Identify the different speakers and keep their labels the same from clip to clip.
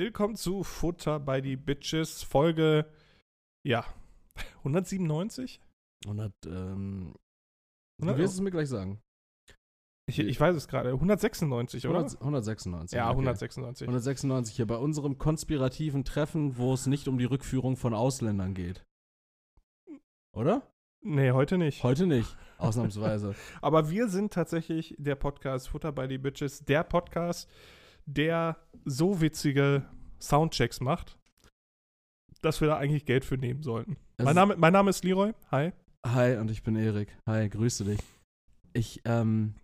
Speaker 1: Willkommen zu Futter bei die Bitches, Folge, ja, 197?
Speaker 2: 100, ähm, du
Speaker 1: 100
Speaker 2: wirst es mir gleich sagen.
Speaker 1: Ich, ich weiß es gerade, 196, oder?
Speaker 2: 100, 196.
Speaker 1: ja,
Speaker 2: okay.
Speaker 1: 196.
Speaker 2: 196 hier bei unserem konspirativen Treffen, wo es nicht um die Rückführung von Ausländern geht. Oder?
Speaker 1: Nee, heute nicht.
Speaker 2: Heute nicht, ausnahmsweise.
Speaker 1: Aber wir sind tatsächlich der Podcast Futter bei die Bitches, der Podcast, der so witzige Soundchecks macht, dass wir da eigentlich Geld für nehmen sollten.
Speaker 2: Es
Speaker 1: Mein Name, mein Name ist Leroy. Hi.
Speaker 2: Hi, und ich bin Erik. Hi, grüße dich. Ich, ähm,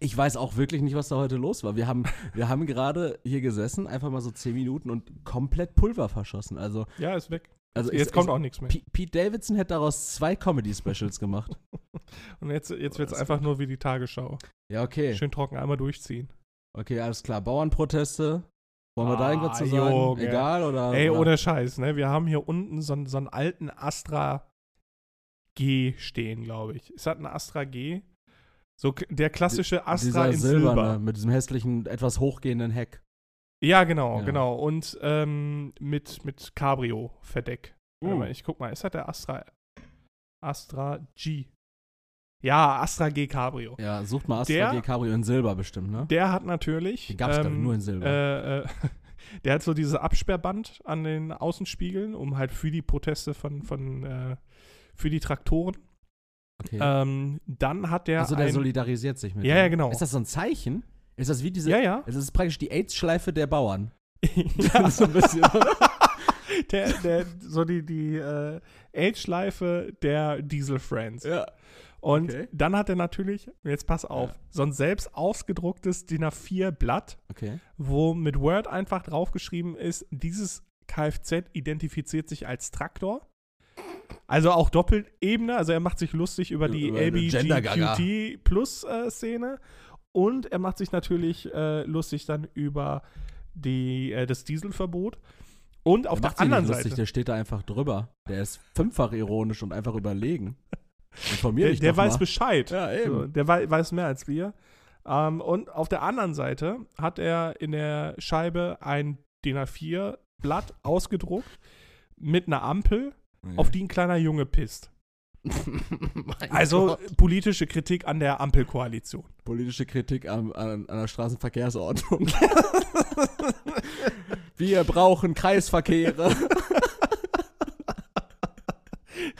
Speaker 2: ich weiß auch wirklich nicht, was da heute los war. Wir haben, wir haben gerade hier gesessen, einfach mal so 10 Minuten und komplett Pulver verschossen. Also,
Speaker 1: Ja, ist weg.
Speaker 2: also
Speaker 1: Jetzt
Speaker 2: ich,
Speaker 1: kommt
Speaker 2: ich,
Speaker 1: auch nichts mehr.
Speaker 2: P- Pete Davidson hätte daraus zwei Comedy-Specials gemacht.
Speaker 1: Und jetzt, jetzt wird es einfach nur wie die Tagesschau.
Speaker 2: Ja, okay.
Speaker 1: Schön trocken einmal durchziehen.
Speaker 2: Okay, alles klar. Bauernproteste. Wollen wir da
Speaker 1: Ah,
Speaker 2: irgendwas zu sagen?
Speaker 1: Junge.
Speaker 2: Egal oder?
Speaker 1: Ey,
Speaker 2: oder?
Speaker 1: ohne Scheiß, ne? Wir haben hier unten so, einen- so einen alten Astra G stehen, glaube ich. Ist das ein Astra G? So der klassische Astra in
Speaker 2: silberne,
Speaker 1: Silber.
Speaker 2: mit diesem hässlichen, etwas hochgehenden Heck.
Speaker 1: Ja, genau,
Speaker 2: Ja.
Speaker 1: genau. Und ähm, mit, mit Cabrio-Verdeck.
Speaker 2: Uh.
Speaker 1: Ich guck mal, ist das der Astra Astra G? Ja, Astra G Cabrio.
Speaker 2: Ja, sucht mal Astra
Speaker 1: Der-
Speaker 2: G Cabrio in Silber bestimmt, ne?
Speaker 1: Der hat natürlich.
Speaker 2: Die gab's, ich, nur in Silber.
Speaker 1: Äh, äh, der hat so dieses Absperrband an den Außenspiegeln, um halt für die Proteste von, von äh, für die Traktoren.
Speaker 2: Okay.
Speaker 1: Ähm, dann hat der.
Speaker 2: also der
Speaker 1: ein,
Speaker 2: solidarisiert sich mit
Speaker 1: Ja,
Speaker 2: dem.
Speaker 1: ja, genau.
Speaker 2: Ist das so ein Zeichen? Ist das wie diese.
Speaker 1: ja, ja.
Speaker 2: Ist praktisch die AIDS-Schleife der Bauern.
Speaker 1: ja.
Speaker 2: so ein bisschen,
Speaker 1: der, der, so die, die äh, Age-Schleife der Diesel Friends.
Speaker 2: ja.
Speaker 1: Und
Speaker 2: okay.
Speaker 1: dann hat er natürlich, jetzt pass auf,
Speaker 2: Ja.
Speaker 1: so ein selbst ausgedrucktes DIN A4-Blatt,
Speaker 2: Okay.
Speaker 1: wo mit Word einfach draufgeschrieben ist, dieses Kfz identifiziert sich als Traktor. Also auch Doppelebene, also er macht sich lustig über die. LBGQT Plus äh, Szene und er macht sich natürlich äh, lustig dann über die, äh, das Dieselverbot. Und auf
Speaker 2: der
Speaker 1: der anderen
Speaker 2: lustig,
Speaker 1: Seite,
Speaker 2: Der steht da einfach drüber. Der ist fünffach ironisch und einfach überlegen. Informier
Speaker 1: der,
Speaker 2: dich
Speaker 1: der
Speaker 2: doch
Speaker 1: weiß
Speaker 2: mal.
Speaker 1: Bescheid.
Speaker 2: Ja,
Speaker 1: So,
Speaker 2: eben.
Speaker 1: der wei weiß mehr als wir. Ähm, und auf der anderen Seite hat er in der Scheibe ein DIN A4-Blatt ausgedruckt mit einer Ampel, auf die ein kleiner Junge pisst. Also
Speaker 2: Gott.
Speaker 1: politische Kritik an der Ampelkoalition.
Speaker 2: politische Kritik an, an, an der Straßenverkehrsordnung. Wir brauchen Kreisverkehre.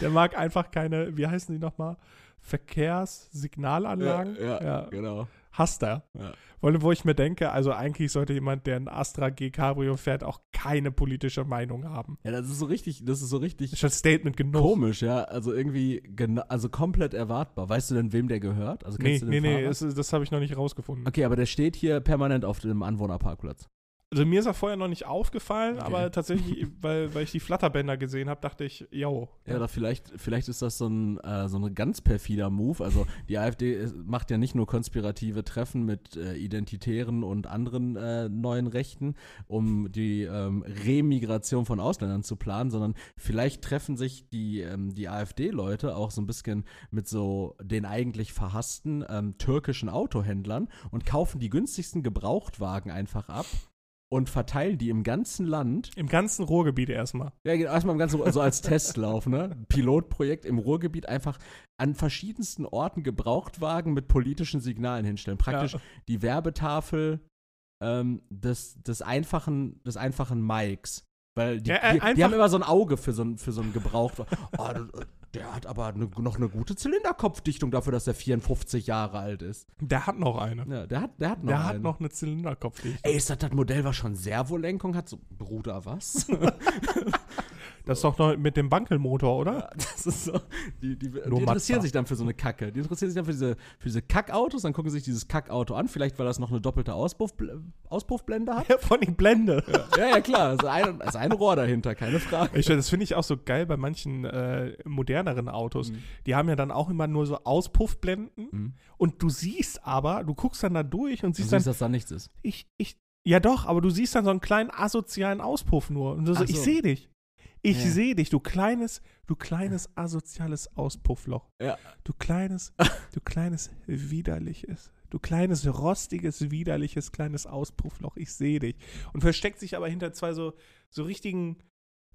Speaker 1: Der mag einfach keine, wie heißen die nochmal? Verkehrssignalanlagen?
Speaker 2: Ja, ja, genau.
Speaker 1: Hasst er.
Speaker 2: Ja.
Speaker 1: Wo, wo ich mir denke, also eigentlich sollte jemand, der ein Astra G Cabrio fährt, auch keine politische Meinung haben.
Speaker 2: Ja, das ist so richtig, das ist so richtig
Speaker 1: Ist schon Statement genug.
Speaker 2: komisch, ja. Also irgendwie, also komplett erwartbar. Weißt du denn, wem der gehört? Also
Speaker 1: Nee,
Speaker 2: kennst du
Speaker 1: nee,
Speaker 2: den
Speaker 1: nee,
Speaker 2: Fahrer?
Speaker 1: das, ist- das habe ich noch nicht rausgefunden.
Speaker 2: Okay, aber der steht hier permanent auf dem Anwohnerparkplatz.
Speaker 1: Also mir ist er vorher noch nicht aufgefallen,
Speaker 2: Okay.
Speaker 1: aber tatsächlich, weil, weil ich die Flatterbänder gesehen habe, dachte ich, yo.
Speaker 2: Ja, oder vielleicht, vielleicht ist das so ein, äh, so ein ganz perfider Move. Also die AfD macht ja nicht nur konspirative Treffen mit äh, Identitären und anderen äh, neuen Rechten, um die ähm, Remigration von Ausländern zu planen, sondern vielleicht treffen sich die, ähm, die AfD-Leute auch so ein bisschen mit so den eigentlich verhassten ähm, türkischen Autohändlern und kaufen die günstigsten Gebrauchtwagen einfach ab und verteilen die im ganzen Land
Speaker 1: Im ganzen Ruhrgebiet erstmal.
Speaker 2: ja, genau, erstmal im ganzen, also als Testlauf, ne? Pilotprojekt im Ruhrgebiet einfach an verschiedensten Orten Gebrauchtwagen mit politischen Signalen hinstellen. Praktisch
Speaker 1: Ja.
Speaker 2: die Werbetafel ähm, des, des einfachen, des einfachen Mikes. Weil die,
Speaker 1: Ja, äh,
Speaker 2: die, die
Speaker 1: einfach-
Speaker 2: haben immer so ein Auge für so ein, für so einen Gebrauchtwagen. Oh, der- hat aber ne, noch eine gute Zylinderkopfdichtung dafür, dass er 54 Jahre alt ist.
Speaker 1: Der hat noch eine.
Speaker 2: Ja, der hat, der hat noch
Speaker 1: Der hat
Speaker 2: einen.
Speaker 1: noch eine Zylinderkopfdichtung.
Speaker 2: Ey, ist das das Modell, was schon Servolenkung hat? So, Bruder, was?
Speaker 1: Das ist doch noch mit dem Bankelmotor, oder?
Speaker 2: Ja, das ist so. Die, die, die interessieren sich dann für so eine Kacke. Die interessieren sich dann für diese, für diese Kackautos, dann gucken sie sich dieses Kackauto an, vielleicht weil das noch eine doppelte Auspuff, Auspuffblende hat.
Speaker 1: Ja, von die Blende.
Speaker 2: ja, ja, klar. Also ein, also ein Rohr dahinter, keine Frage.
Speaker 1: Ich, das finde ich auch so geil bei manchen äh, moderneren Autos.
Speaker 2: Mhm.
Speaker 1: Die haben ja dann auch immer nur so Auspuffblenden.
Speaker 2: Mhm.
Speaker 1: Und du siehst aber, du guckst dann da durch und
Speaker 2: Du
Speaker 1: siehst
Speaker 2: siehst,
Speaker 1: dann,
Speaker 2: dass da nichts ist.
Speaker 1: ich, ich, ja doch, aber du siehst dann so einen kleinen asozialen Auspuff nur. Und du so,
Speaker 2: Ach so.
Speaker 1: ich sehe dich. Ich
Speaker 2: Ja.
Speaker 1: sehe dich, du kleines, du kleines asoziales Auspuffloch.
Speaker 2: Ja.
Speaker 1: Du kleines, du kleines widerliches Du kleines, rostiges, widerliches, kleines Auspuffloch, ich sehe dich. Und versteckt sich aber hinter zwei so, so richtigen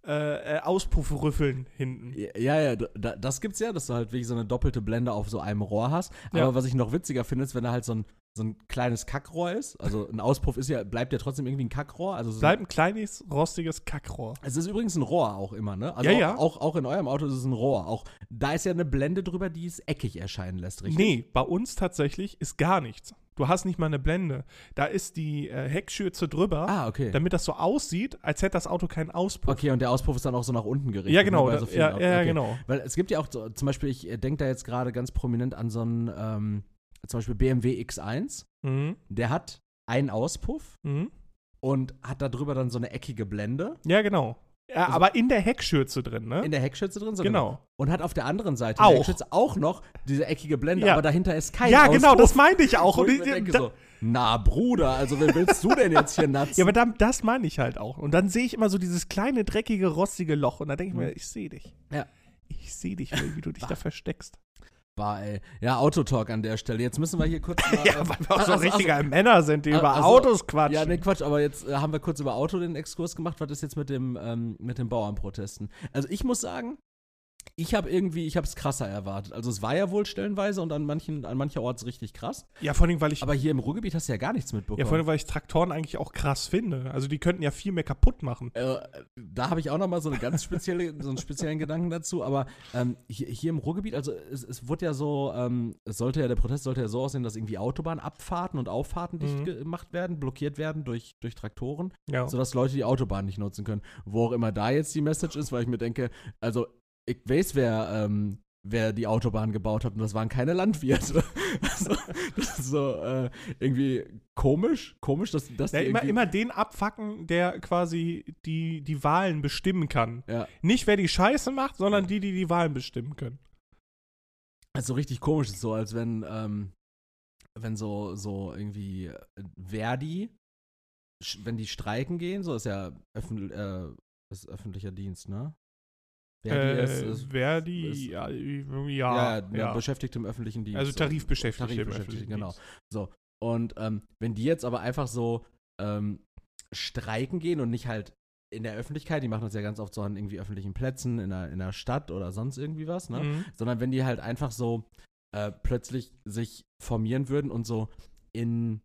Speaker 1: äh, äh, Auspuffrüffeln hinten.
Speaker 2: Ja, ja, da, das gibt's ja, dass du halt wirklich so eine doppelte Blende auf so einem Rohr hast. Aber
Speaker 1: Ja.
Speaker 2: was ich noch witziger finde, ist, wenn da halt so ein, so ein kleines Kackrohr ist. Also ein Auspuff ist ja, bleibt ja trotzdem irgendwie ein Kackrohr. Also so
Speaker 1: Bleibt ein kleines, rostiges Kackrohr.
Speaker 2: Es ist übrigens ein Rohr auch immer, ne? Also
Speaker 1: Ja, ja.
Speaker 2: Auch, auch in eurem Auto ist es ein Rohr. Auch da ist ja eine Blende drüber, die es eckig erscheinen lässt, richtig?
Speaker 1: Nee, bei uns tatsächlich ist gar nichts. Du hast nicht mal eine Blende. Da ist die äh, Heckschürze drüber,
Speaker 2: Ah, okay.
Speaker 1: damit das so aussieht, als hätte das Auto keinen Auspuff.
Speaker 2: Okay, und der Auspuff ist dann auch so nach unten gerichtet.
Speaker 1: Ja, genau.
Speaker 2: ne, bei
Speaker 1: Da,
Speaker 2: so vielen
Speaker 1: ja, ja,
Speaker 2: okay.
Speaker 1: genau.
Speaker 2: Weil es gibt ja auch, so, zum Beispiel, ich denke da jetzt gerade ganz prominent an so einen, ähm, zum Beispiel BMW X1.
Speaker 1: Mhm.
Speaker 2: Der hat einen Auspuff
Speaker 1: Mhm.
Speaker 2: und hat da drüber dann so eine eckige Blende
Speaker 1: Ja, genau. Ja,
Speaker 2: Also-
Speaker 1: aber in der Heckschürze drin, ne?
Speaker 2: in der Heckschütze drin. So
Speaker 1: genau.
Speaker 2: Und hat auf der anderen Seite
Speaker 1: Auch.
Speaker 2: der auch noch diese eckige Blende,
Speaker 1: Ja.
Speaker 2: aber dahinter ist kein
Speaker 1: Ja,
Speaker 2: Auspuff.
Speaker 1: genau, das meinte ich auch. Und
Speaker 2: ich
Speaker 1: ich,
Speaker 2: denke so, na Bruder, also wen willst du denn jetzt hier natzen?
Speaker 1: ja, aber da, das meine ich halt auch. Und dann sehe ich immer so dieses kleine, dreckige, rostige Loch. Und da denke ich
Speaker 2: Mhm.
Speaker 1: mir, ich sehe dich.
Speaker 2: Ja.
Speaker 1: Ich sehe dich, wie du dich da versteckst.
Speaker 2: Bah, ey. Ja, Autotalk an der Stelle. Jetzt müssen wir hier kurz mal,
Speaker 1: Ja,
Speaker 2: ähm,
Speaker 1: weil wir auch so
Speaker 2: also-
Speaker 1: richtige Männer sind, die
Speaker 2: also-
Speaker 1: über
Speaker 2: also-
Speaker 1: Autos quatschen.
Speaker 2: Ja, ne Quatsch, aber jetzt äh, haben wir kurz über Auto den Exkurs gemacht. Was ist jetzt mit dem ähm, mit den Bauernprotesten? Also ich muss sagen, ich habe irgendwie, ich habe es krasser erwartet. Also es war ja wohl stellenweise und an manchen, an mancherorts richtig krass.
Speaker 1: ja, vor allem, weil ich
Speaker 2: Aber hier im Ruhrgebiet hast du ja gar nichts mitbekommen.
Speaker 1: Ja, vor allem, weil ich Traktoren eigentlich auch krass finde. Also die könnten ja viel mehr kaputt machen.
Speaker 2: Äh, da habe ich auch noch mal so eine ganz spezielle, so einen speziellen Gedanken dazu. Aber ähm, hier, hier im Ruhrgebiet, also es, es wurde ja so, ähm, es sollte ja der Protest sollte ja so aussehen, dass irgendwie Autobahnabfahrten und Auffahrten dicht
Speaker 1: Mhm.
Speaker 2: gemacht werden, blockiert werden durch, durch Traktoren,
Speaker 1: Ja.
Speaker 2: sodass Leute die Autobahn nicht nutzen können. Wo auch immer da jetzt die Message ist, weil ich mir denke, also ich weiß, wer ähm, wer die Autobahn gebaut hat und das waren keine Landwirte. also, das ist so äh, irgendwie komisch, komisch, dass, dass
Speaker 1: Ja, immer, immer den abfacken, der quasi die, die Wahlen bestimmen kann.
Speaker 2: ja.
Speaker 1: Nicht wer die Scheiße macht, sondern die, die die Wahlen bestimmen können.
Speaker 2: Also richtig komisch ist so, als wenn, ähm, wenn so, so irgendwie äh, Verdi, wenn die streiken gehen, so ist ja öffentlich, äh, ist öffentlicher Dienst, ne?
Speaker 1: Äh,
Speaker 2: ist, ist,
Speaker 1: Verdi,
Speaker 2: ist-
Speaker 1: ja,
Speaker 2: ja,
Speaker 1: ja,
Speaker 2: ja, beschäftigt im öffentlichen Dienst.
Speaker 1: Also Tarifbeschäftigte
Speaker 2: Tarifbeschäftigte, genau.
Speaker 1: Dienst.
Speaker 2: So. Und ähm, wenn die jetzt aber einfach so ähm, streiken gehen und nicht halt in der Öffentlichkeit, die machen das ja ganz oft so an irgendwie öffentlichen Plätzen, in der, in der Stadt oder sonst irgendwie was, ne?
Speaker 1: Mhm.
Speaker 2: sondern wenn die halt einfach so äh, plötzlich sich formieren würden und so in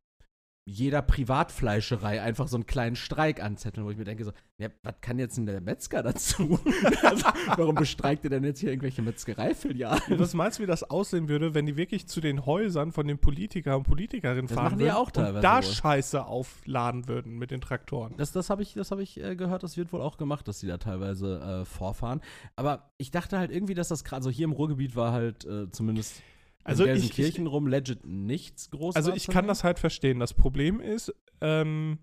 Speaker 2: jeder Privatfleischerei einfach so einen kleinen Streik anzetteln, wo ich mir denke so, ja, was kann jetzt denn der Metzger dazu? also, warum bestreikt ihr denn jetzt hier irgendwelche Metzgereifilialen?
Speaker 1: Was meinst du, wie das aussehen würde, wenn die wirklich zu den Häusern von den Politikern und Politikerinnen
Speaker 2: Das
Speaker 1: fahren
Speaker 2: machen die ja
Speaker 1: würden
Speaker 2: auch teilweise
Speaker 1: und da
Speaker 2: wohl.
Speaker 1: Scheiße aufladen würden mit den Traktoren?
Speaker 2: Das, das habe ich, das hab ich äh, gehört, das wird wohl auch gemacht, dass die da teilweise äh, vorfahren. Aber ich dachte halt irgendwie, dass das gerade, also hier im Ruhrgebiet war halt äh, zumindest
Speaker 1: Also
Speaker 2: in
Speaker 1: ich-
Speaker 2: Gelsenkirchen rum legit nichts groß.
Speaker 1: Also ich kann das halt verstehen. Das Problem ist, ähm,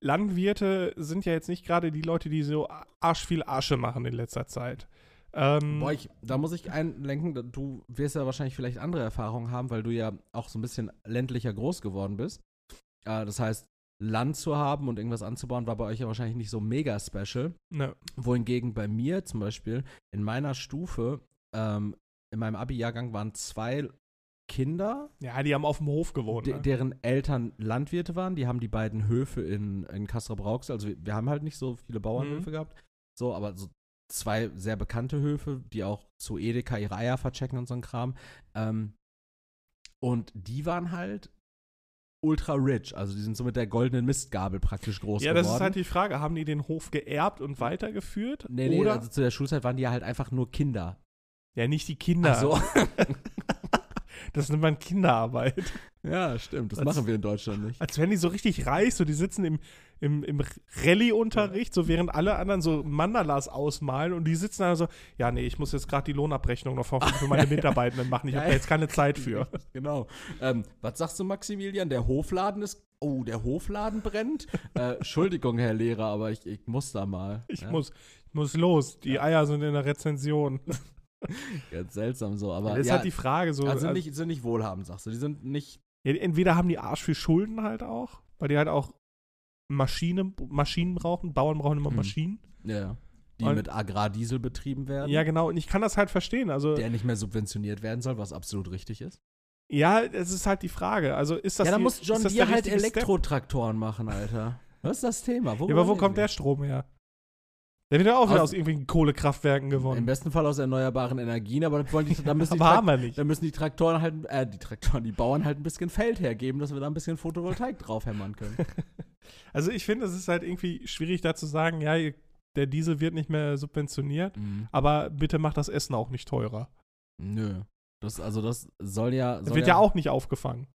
Speaker 1: Landwirte sind ja jetzt nicht gerade die Leute, die so arsch viel Asche machen in letzter Zeit. Ähm,
Speaker 2: Boah, ich, da muss ich einlenken, du wirst ja wahrscheinlich vielleicht andere Erfahrungen haben, weil du ja auch so ein bisschen ländlicher groß geworden bist. Äh, das heißt, Land zu haben und irgendwas anzubauen, war bei euch ja wahrscheinlich nicht so mega special.
Speaker 1: ne,
Speaker 2: Wohingegen bei mir zum Beispiel in meiner Stufe, ähm, in meinem Abi-Jahrgang waren zwei Kinder,
Speaker 1: ja, die haben auf dem Hof gewohnt.
Speaker 2: de
Speaker 1: Ne?
Speaker 2: deren Eltern Landwirte waren. Die haben die beiden Höfe in, in Kassel-Brauxel. Also wir, wir haben halt nicht so viele Bauernhöfe gehabt. So, aber so zwei sehr bekannte Höfe, die auch zu Edeka ihre Eier verchecken und so ein Kram. Ähm, und die waren halt ultra rich. Also die sind so mit der goldenen Mistgabel praktisch groß
Speaker 1: Ja,
Speaker 2: geworden.
Speaker 1: das ist halt die Frage. Haben die den Hof geerbt und weitergeführt?
Speaker 2: Nee, nee,
Speaker 1: Oder?
Speaker 2: also zu der Schulzeit waren die ja halt einfach nur Kinder.
Speaker 1: Ja, nicht die Kinder.
Speaker 2: Ach so.
Speaker 1: Das nennt man Kinderarbeit.
Speaker 2: ja, stimmt. Das
Speaker 1: Als-
Speaker 2: machen wir in Deutschland nicht.
Speaker 1: Als wären die so richtig reich, so die sitzen im, im, im Rallye-Unterricht, so während alle anderen so Mandalas ausmalen und die sitzen da so, ja, nee, ich muss jetzt gerade die Lohnabrechnung noch für, für meine Mitarbeitenden machen, ich habe da jetzt keine Zeit für.
Speaker 2: Genau. Ähm, was sagst du, Maximilian? Der Hofladen ist. Oh, der Hofladen brennt? äh, Entschuldigung, Herr Lehrer, aber ich, ich muss da mal.
Speaker 1: Ich
Speaker 2: ja?
Speaker 1: muss, ich muss los, die Eier sind in der Rezension.
Speaker 2: Ganz seltsam so, aber.
Speaker 1: das ist
Speaker 2: ja,
Speaker 1: halt die Frage, so,
Speaker 2: also sind, nicht, sind nicht wohlhabend, sagst du. Die sind nicht.
Speaker 1: ja, entweder haben die Arsch für Schulden halt auch, weil die halt auch Maschine, Maschinen brauchen, Bauern brauchen immer
Speaker 2: Mhm.
Speaker 1: Maschinen.
Speaker 2: Ja. Die
Speaker 1: Und-
Speaker 2: mit Agrardiesel betrieben werden.
Speaker 1: Ja, genau, und ich kann das halt verstehen, also
Speaker 2: Der nicht mehr subventioniert werden soll, was absolut richtig ist.
Speaker 1: Ja, es ist halt die Frage. Also ist das
Speaker 2: ja, dann
Speaker 1: die,
Speaker 2: muss John Deere halt? Elektrotraktoren machen, Alter. Was ist das Thema?
Speaker 1: Ja, aber wo kommt
Speaker 2: wir?
Speaker 1: der Strom her? Der wird ja auch wieder
Speaker 2: Aus-
Speaker 1: aus irgendwelchen Kohlekraftwerken
Speaker 2: Im
Speaker 1: gewonnen.
Speaker 2: besten Fall aus erneuerbaren Energien, aber dann, die, dann, müssen die
Speaker 1: Aber haben wir nicht.
Speaker 2: dann müssen die Traktoren halt, äh, die Traktoren, die Bauern halt ein bisschen Feld hergeben, dass wir da ein bisschen Photovoltaik draufhämmern können.
Speaker 1: Also ich finde, es ist halt irgendwie schwierig da zu sagen, ja, der Diesel wird nicht mehr subventioniert,
Speaker 2: Mhm.
Speaker 1: aber bitte macht das Essen auch nicht teurer.
Speaker 2: Nö. Das, also das soll ja.
Speaker 1: Das
Speaker 2: Soll
Speaker 1: wird ja auch nicht aufgefangen.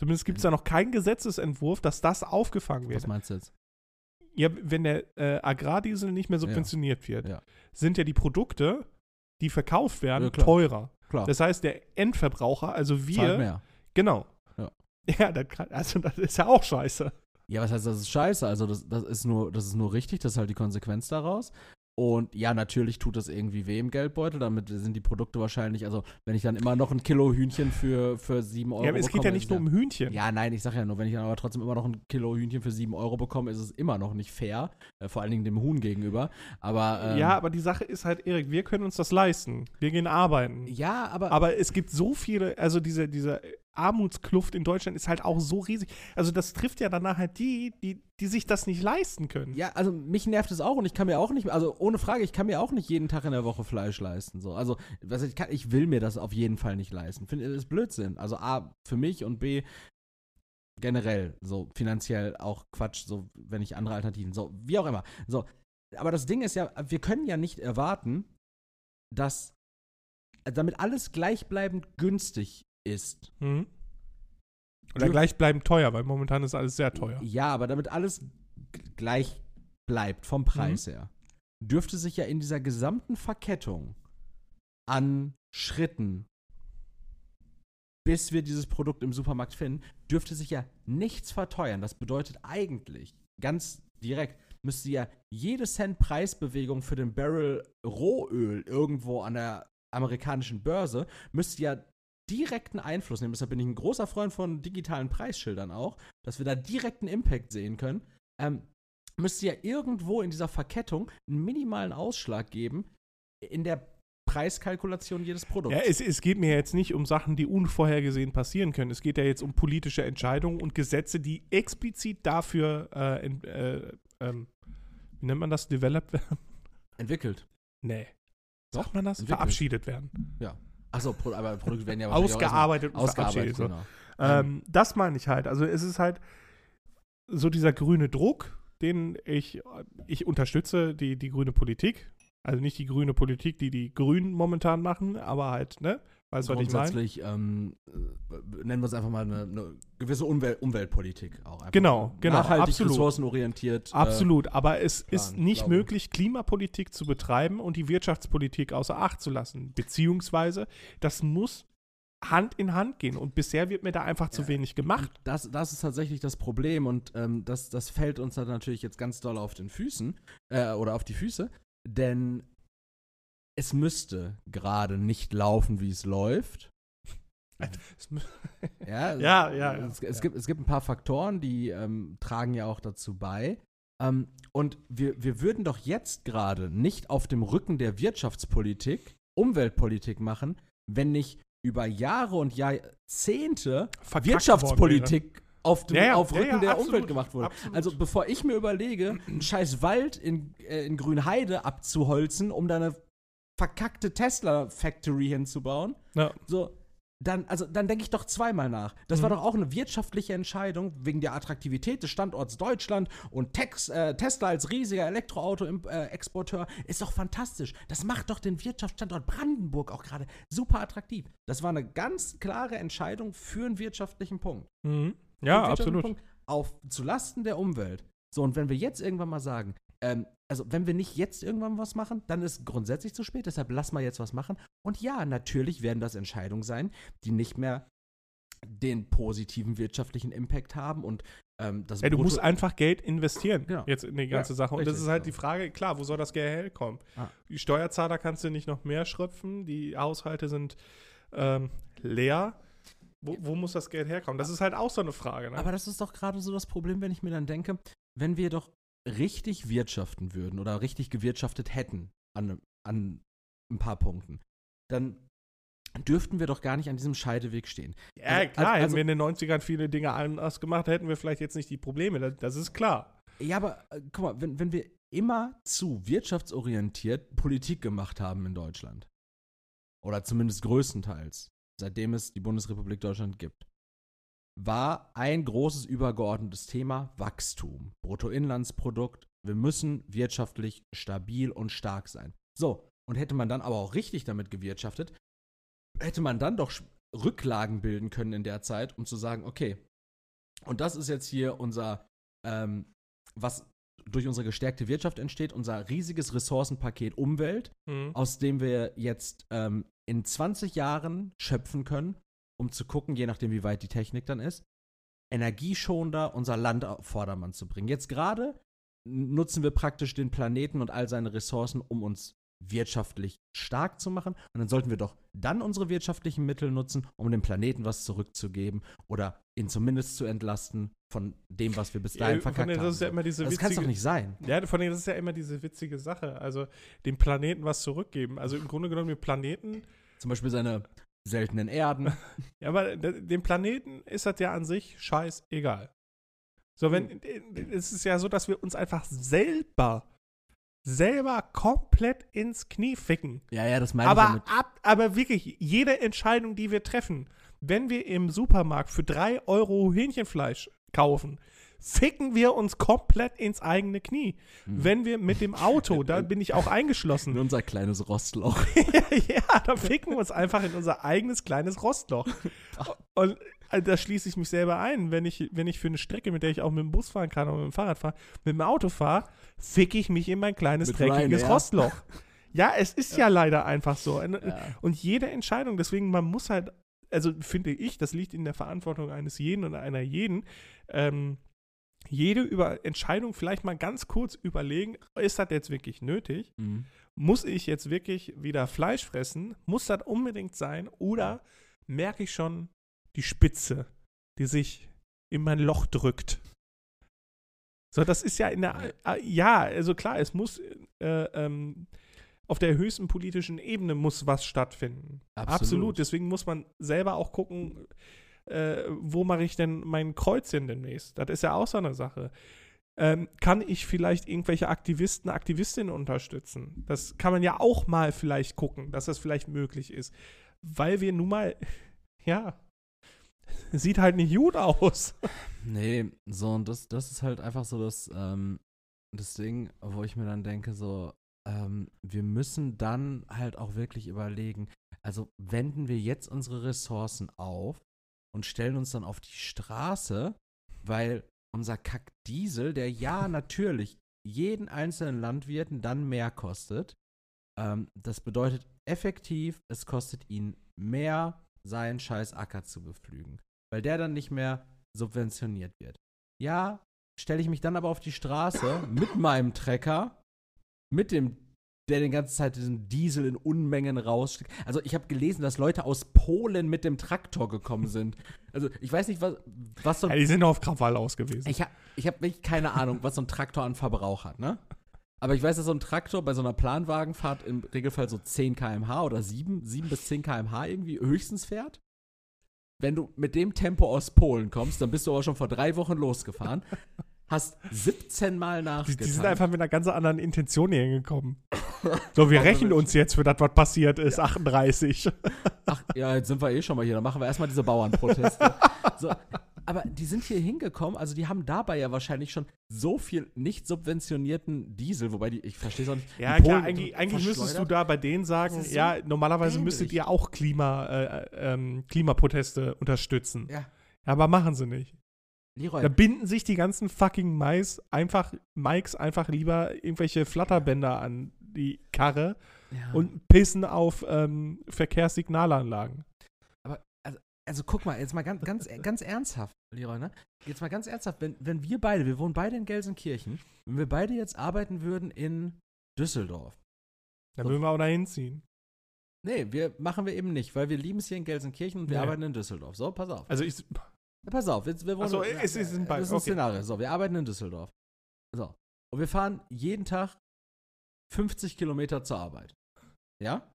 Speaker 1: Zumindest gibt es da noch keinen Gesetzesentwurf, dass das aufgefangen wird.
Speaker 2: Was meinst du jetzt?
Speaker 1: Ja, wenn der äh, Agrardiesel nicht mehr subventioniert wird,
Speaker 2: Ja.
Speaker 1: sind ja die Produkte, die verkauft werden,
Speaker 2: Ja, klar.
Speaker 1: teurer.
Speaker 2: Klar.
Speaker 1: Das heißt, der Endverbraucher, also wir,
Speaker 2: Zahlt mehr.
Speaker 1: genau.
Speaker 2: Ja.
Speaker 1: Ja, das kann, also das ist ja auch scheiße.
Speaker 2: Ja, was heißt, das ist scheiße? Also, das, das, ist nur, das ist nur richtig, das ist halt die Konsequenz daraus. Und ja, natürlich tut das irgendwie weh im Geldbeutel, damit sind die Produkte wahrscheinlich, also wenn ich dann immer noch ein Kilo Hühnchen für, für 7 Euro
Speaker 1: ja, aber es geht ja
Speaker 2: bekomme,
Speaker 1: nicht
Speaker 2: ist
Speaker 1: nur um Hühnchen.
Speaker 2: Ja, nein, ich sag ja nur, wenn ich dann aber trotzdem immer noch ein Kilo Hühnchen für 7 Euro bekomme, ist es immer noch nicht fair. Äh, vor allen Dingen dem Huhn gegenüber. Aber, ähm,
Speaker 1: Ja, aber die Sache ist halt, Erik, wir können uns das leisten. Wir gehen arbeiten.
Speaker 2: ja, aber,
Speaker 1: Aber es gibt so viele, also diese, diese Armutskluft in Deutschland ist halt auch so riesig. Also das trifft ja danach halt die, die, die sich das nicht leisten können.
Speaker 2: Ja, also mich nervt es auch und ich kann mir auch nicht, also ohne Frage, ich kann mir auch nicht jeden Tag in der Woche Fleisch leisten. So. Also, was ich, kann, ich will mir das auf jeden Fall nicht leisten. Finde, das ist Blödsinn. Also A, für mich und B, generell, so finanziell auch Quatsch, so wenn ich andere Alternativen, so, wie auch immer. So. Aber das Ding ist ja, wir können ja nicht erwarten, dass damit alles gleichbleibend günstig ist.
Speaker 1: Mhm. Oder gleichbleibend teuer, weil momentan ist alles sehr teuer.
Speaker 2: Ja, aber damit alles gleich bleibt vom Preis her, dürfte sich ja in dieser gesamten Verkettung an Schritten, bis wir dieses Produkt im Supermarkt finden, dürfte sich ja nichts verteuern. Das bedeutet eigentlich, ganz direkt, müsste ja jede Cent Preisbewegung für den Barrel Rohöl irgendwo an der amerikanischen Börse, müsste ja direkten Einfluss nehmen. Deshalb bin ich ein großer Freund von digitalen Preisschildern auch, dass wir da direkten Impact sehen können. Ähm, müsste ja irgendwo in dieser Verkettung einen minimalen Ausschlag geben in der Preiskalkulation jedes Produkts.
Speaker 1: Ja, es, es geht mir jetzt nicht um Sachen, die unvorhergesehen passieren können. Es geht ja jetzt um politische Entscheidungen und Gesetze, die explizit dafür, äh, in, äh, ähm, wie nennt man das, developed werden?
Speaker 2: Entwickelt.
Speaker 1: Nee.
Speaker 2: Doch,
Speaker 1: Sagt man das?
Speaker 2: entwickelt.
Speaker 1: Verabschiedet werden.
Speaker 2: Achso, aber Produkte werden ja
Speaker 1: Ausgearbeitet und
Speaker 2: ausgearbeitet.
Speaker 1: So.
Speaker 2: Genau.
Speaker 1: Ähm, das meine ich halt. Also es ist halt so dieser grüne Druck, den ich, ich unterstütze, die, die grüne Politik. Also nicht die grüne Politik, die die Grünen momentan machen, aber halt, ne? Weißt du, was ich meine?
Speaker 2: Grundsätzlich ähm, äh, nennen wir es einfach mal eine, eine gewisse Umwelt, Umweltpolitik auch. Einfach.
Speaker 1: Genau, genau,
Speaker 2: Nachhaltig,
Speaker 1: absolut.
Speaker 2: ressourcenorientiert. Äh,
Speaker 1: Absolut, aber es ist
Speaker 2: Plan,
Speaker 1: nicht
Speaker 2: glaube.
Speaker 1: möglich, Klimapolitik zu betreiben und die Wirtschaftspolitik außer Acht zu lassen. Beziehungsweise, das muss Hand in Hand gehen. Und bisher wird mir da einfach zu
Speaker 2: Ja.
Speaker 1: wenig gemacht.
Speaker 2: Das, das ist tatsächlich das Problem und ähm, das, das fällt uns dann natürlich jetzt ganz doll auf den Füßen äh, oder auf die Füße, denn es müsste gerade nicht laufen, wie es läuft. Ja,
Speaker 1: Ja, ja, ja,
Speaker 2: es,
Speaker 1: ja.
Speaker 2: Gibt, es gibt ein paar Faktoren, die ähm, tragen ja auch dazu bei. Ähm, und wir, wir würden doch jetzt gerade nicht auf dem Rücken der Wirtschaftspolitik Umweltpolitik machen, wenn nicht über Jahre und Jahrzehnte
Speaker 1: Verkackt
Speaker 2: Wirtschaftspolitik auf dem
Speaker 1: Ja,
Speaker 2: auf Rücken
Speaker 1: ja,
Speaker 2: der
Speaker 1: absolut,
Speaker 2: Umwelt gemacht wurde.
Speaker 1: absolut.
Speaker 2: Also bevor ich mir überlege, einen scheiß Wald in, äh, in Grünheide abzuholzen, um da eine verkackte Tesla-Factory hinzubauen,
Speaker 1: Ja.
Speaker 2: so, dann, also, dann denke ich doch zweimal nach. Das war
Speaker 1: Mhm.
Speaker 2: doch auch eine wirtschaftliche Entscheidung wegen der Attraktivität des Standorts Deutschland und Tex, äh, Tesla als riesiger Elektroauto-Exporteur ist doch fantastisch. Das macht doch den Wirtschaftsstandort Brandenburg auch gerade super attraktiv. Das war eine ganz klare Entscheidung für einen wirtschaftlichen Punkt.
Speaker 1: Mhm. Ja,
Speaker 2: wirtschaftlichen
Speaker 1: absolut.
Speaker 2: Punkt auf zulasten der Umwelt. So, und wenn wir jetzt irgendwann mal sagen, ähm, also wenn wir nicht jetzt irgendwann was machen, dann ist grundsätzlich zu spät, deshalb lass mal jetzt was machen. Und ja, natürlich werden das Entscheidungen sein, die nicht mehr den positiven wirtschaftlichen Impact haben und ähm, das
Speaker 1: Ja, du
Speaker 2: Brutto-
Speaker 1: musst einfach Geld investieren
Speaker 2: Genau.
Speaker 1: jetzt in die ganze
Speaker 2: Ja,
Speaker 1: Sache. Und das
Speaker 2: richtig,
Speaker 1: ist halt
Speaker 2: ja.
Speaker 1: die Frage, klar, wo soll das Geld herkommen?
Speaker 2: Ah.
Speaker 1: Die Steuerzahler kannst du nicht noch mehr schröpfen, die Haushalte sind ähm, leer. Wo, wo muss das Geld herkommen? Das ist halt auch so eine Frage. Ne?
Speaker 2: Aber das ist doch gerade so das Problem, wenn ich mir dann denke, wenn wir doch richtig wirtschaften würden oder richtig gewirtschaftet hätten an, an ein paar Punkten, dann dürften wir doch gar nicht an diesem Scheideweg stehen.
Speaker 1: Ja,
Speaker 2: Also-
Speaker 1: klar,
Speaker 2: also-
Speaker 1: hätten wir in den 90ern viele Dinge anders gemacht, hätten wir vielleicht jetzt nicht die Probleme. Das, das ist klar.
Speaker 2: Ja, aber äh, guck mal, wenn, wenn wir immer zu wirtschaftsorientiert Politik gemacht haben in Deutschland, oder zumindest größtenteils, seitdem es die Bundesrepublik Deutschland gibt, war ein großes übergeordnetes Thema Wachstum, Bruttoinlandsprodukt. Wir müssen wirtschaftlich stabil und stark sein. So, und hätte man dann aber auch richtig damit gewirtschaftet, hätte man dann doch Rücklagen bilden können in der Zeit, um zu sagen, okay, und das ist jetzt hier unser, ähm, was durch unsere gestärkte Wirtschaft entsteht, unser riesiges Ressourcenpaket Umwelt,
Speaker 1: Mhm.
Speaker 2: aus dem wir jetzt ähm, in 20 Jahren schöpfen können, um zu gucken, je nachdem, wie weit die Technik dann ist, energieschonender unser Land auf Vordermann zu bringen. Jetzt gerade nutzen wir praktisch den Planeten und all seine Ressourcen, um uns wirtschaftlich stark zu machen. Und dann sollten wir doch dann unsere wirtschaftlichen Mittel nutzen, um dem Planeten was zurückzugeben oder ihn zumindest zu entlasten von dem, was wir bis dahin
Speaker 1: Ja, von
Speaker 2: verkackt
Speaker 1: denen,
Speaker 2: haben.
Speaker 1: das ist ja diese
Speaker 2: das kann es doch nicht sein.
Speaker 1: Ja, von denen das ist ja immer diese witzige Sache. Also dem Planeten was zurückgeben. Also im Grunde genommen, den Planeten,
Speaker 2: Zum Beispiel seine seltenen Erden.
Speaker 1: ja, aber de- dem Planeten ist das ja an sich scheißegal. So, wenn, es ist ja so, dass wir uns einfach selber, selber komplett ins Knie ficken.
Speaker 2: ja, ja, das meine ich
Speaker 1: Aber,
Speaker 2: damit.
Speaker 1: ab, aber wirklich, jede Entscheidung, die wir treffen, wenn wir im Supermarkt für 3 Euro Hähnchenfleisch kaufen, ficken wir uns komplett ins eigene Knie.
Speaker 2: Hm.
Speaker 1: Wenn wir mit dem Auto, da bin ich auch
Speaker 2: In
Speaker 1: eingeschlossen,
Speaker 2: unser kleines Rostloch.
Speaker 1: ja, da ficken wir uns einfach in unser eigenes kleines Rostloch. Und äh, da schließe ich mich selber ein. Wenn ich, wenn ich für eine Strecke, mit der ich auch mit dem Bus fahren kann oder mit dem Fahrrad fahre, mit dem Auto fahre, ficke ich mich in mein kleines
Speaker 2: Mit
Speaker 1: dreckiges
Speaker 2: Ryanair.
Speaker 1: Rostloch. Ja, es ist ja. leider einfach so. Und,
Speaker 2: Ja.
Speaker 1: und jede Entscheidung, deswegen, man muss halt, also finde ich, das liegt in der Verantwortung eines jeden und einer jeden, ähm, jede über Entscheidung vielleicht mal ganz kurz überlegen, ist das jetzt wirklich nötig?
Speaker 2: Mhm.
Speaker 1: Muss ich jetzt wirklich wieder Fleisch fressen? Muss das unbedingt sein? Oder merke ich schon die Spitze, die sich in mein Loch drückt? So, das ist ja in der, äh, ja, also klar, es muss äh, ähm, auf der höchsten politischen Ebene muss was stattfinden.
Speaker 2: Absolut.
Speaker 1: Deswegen muss man selber auch gucken, äh, wo mache ich denn mein Kreuzchen demnächst? Das ist ja auch so eine Sache. Ähm, kann ich vielleicht irgendwelche Aktivisten, Aktivistinnen unterstützen? Das kann man ja auch mal vielleicht gucken, dass das vielleicht möglich ist. Weil wir nun mal, ja, sieht halt nicht gut aus.
Speaker 2: Nee, so, und das, das ist halt einfach so das, ähm, das Ding, wo ich mir dann denke, so, ähm, wir müssen dann halt auch wirklich überlegen, also wenden wir jetzt unsere Ressourcen auf und stellen uns dann auf die Straße, weil unser Kackdiesel, der ja natürlich jeden einzelnen Landwirten dann mehr kostet, ähm, das bedeutet effektiv, es kostet ihn mehr, seinen scheiß Acker zu bepflügen, weil der dann nicht mehr subventioniert wird. Ja, stelle ich mich dann aber auf die Straße mit meinem Trecker, mit dem, der die ganze Zeit diesen Diesel in Unmengen rausschickt. Also ich habe gelesen, dass Leute aus Polen mit dem Traktor gekommen sind. Also ich weiß nicht, was, was so
Speaker 1: Ja, die sind auf Krawall aus gewesen.
Speaker 2: ich habe ich hab wirklich keine Ahnung, was so ein Traktor an Verbrauch hat, ne? Aber ich weiß, dass so ein Traktor bei so einer Planwagenfahrt im Regelfall so 10 km/h oder 7, 7 bis 10 km/h irgendwie höchstens fährt. Wenn du mit dem Tempo aus Polen kommst, dann bist du aber schon vor drei Wochen losgefahren, hast 17 Mal
Speaker 1: Die,
Speaker 2: nachgetan.
Speaker 1: die sind einfach mit einer ganz anderen Intention hier hingekommen. So, wir rächen uns jetzt für das, was passiert ist. 38.
Speaker 2: Ach, ja, jetzt sind wir eh schon mal hier. Dann machen wir erstmal diese Bauernproteste. so, aber die sind hier hingekommen, also die haben dabei ja wahrscheinlich schon so viel nicht subventionierten Diesel, wobei die, ich verstehe es auch nicht.
Speaker 1: Ja,
Speaker 2: die
Speaker 1: klar, eigentlich, eigentlich müsstest du da bei denen sagen,
Speaker 2: so
Speaker 1: ja, normalerweise
Speaker 2: dämlich.
Speaker 1: müsstet ihr auch Klima, äh, ähm, Klimaproteste unterstützen.
Speaker 2: Ja,
Speaker 1: Aber machen sie nicht.
Speaker 2: Leroy,
Speaker 1: Da binden sich die ganzen fucking Mais einfach, Mikes einfach lieber irgendwelche Flatterbänder an die Karre
Speaker 2: ja.
Speaker 1: und pissen auf ähm, Verkehrssignalanlagen.
Speaker 2: also guck mal, jetzt mal ganz, ganz, ganz ernsthaft, Leroy, ne? Jetzt mal ganz ernsthaft, wenn, wenn wir beide, wir wohnen beide in Gelsenkirchen, wenn wir beide jetzt arbeiten würden in Düsseldorf.
Speaker 1: Da
Speaker 2: So.
Speaker 1: würden wir auch dahin ziehen.
Speaker 2: Nee, wir machen wir eben nicht, weil wir lieben es hier in Gelsenkirchen und wir
Speaker 1: Nee.
Speaker 2: arbeiten in Düsseldorf. So, pass auf.
Speaker 1: Also ich,
Speaker 2: pass auf, jetzt, wir wohnen.
Speaker 1: Ach so,
Speaker 2: ja,
Speaker 1: es ist ein Be-
Speaker 2: das ist ein
Speaker 1: okay.
Speaker 2: Szenario. So, wir arbeiten in Düsseldorf. So. Und wir fahren jeden Tag 50 Kilometer zur Arbeit. Ja?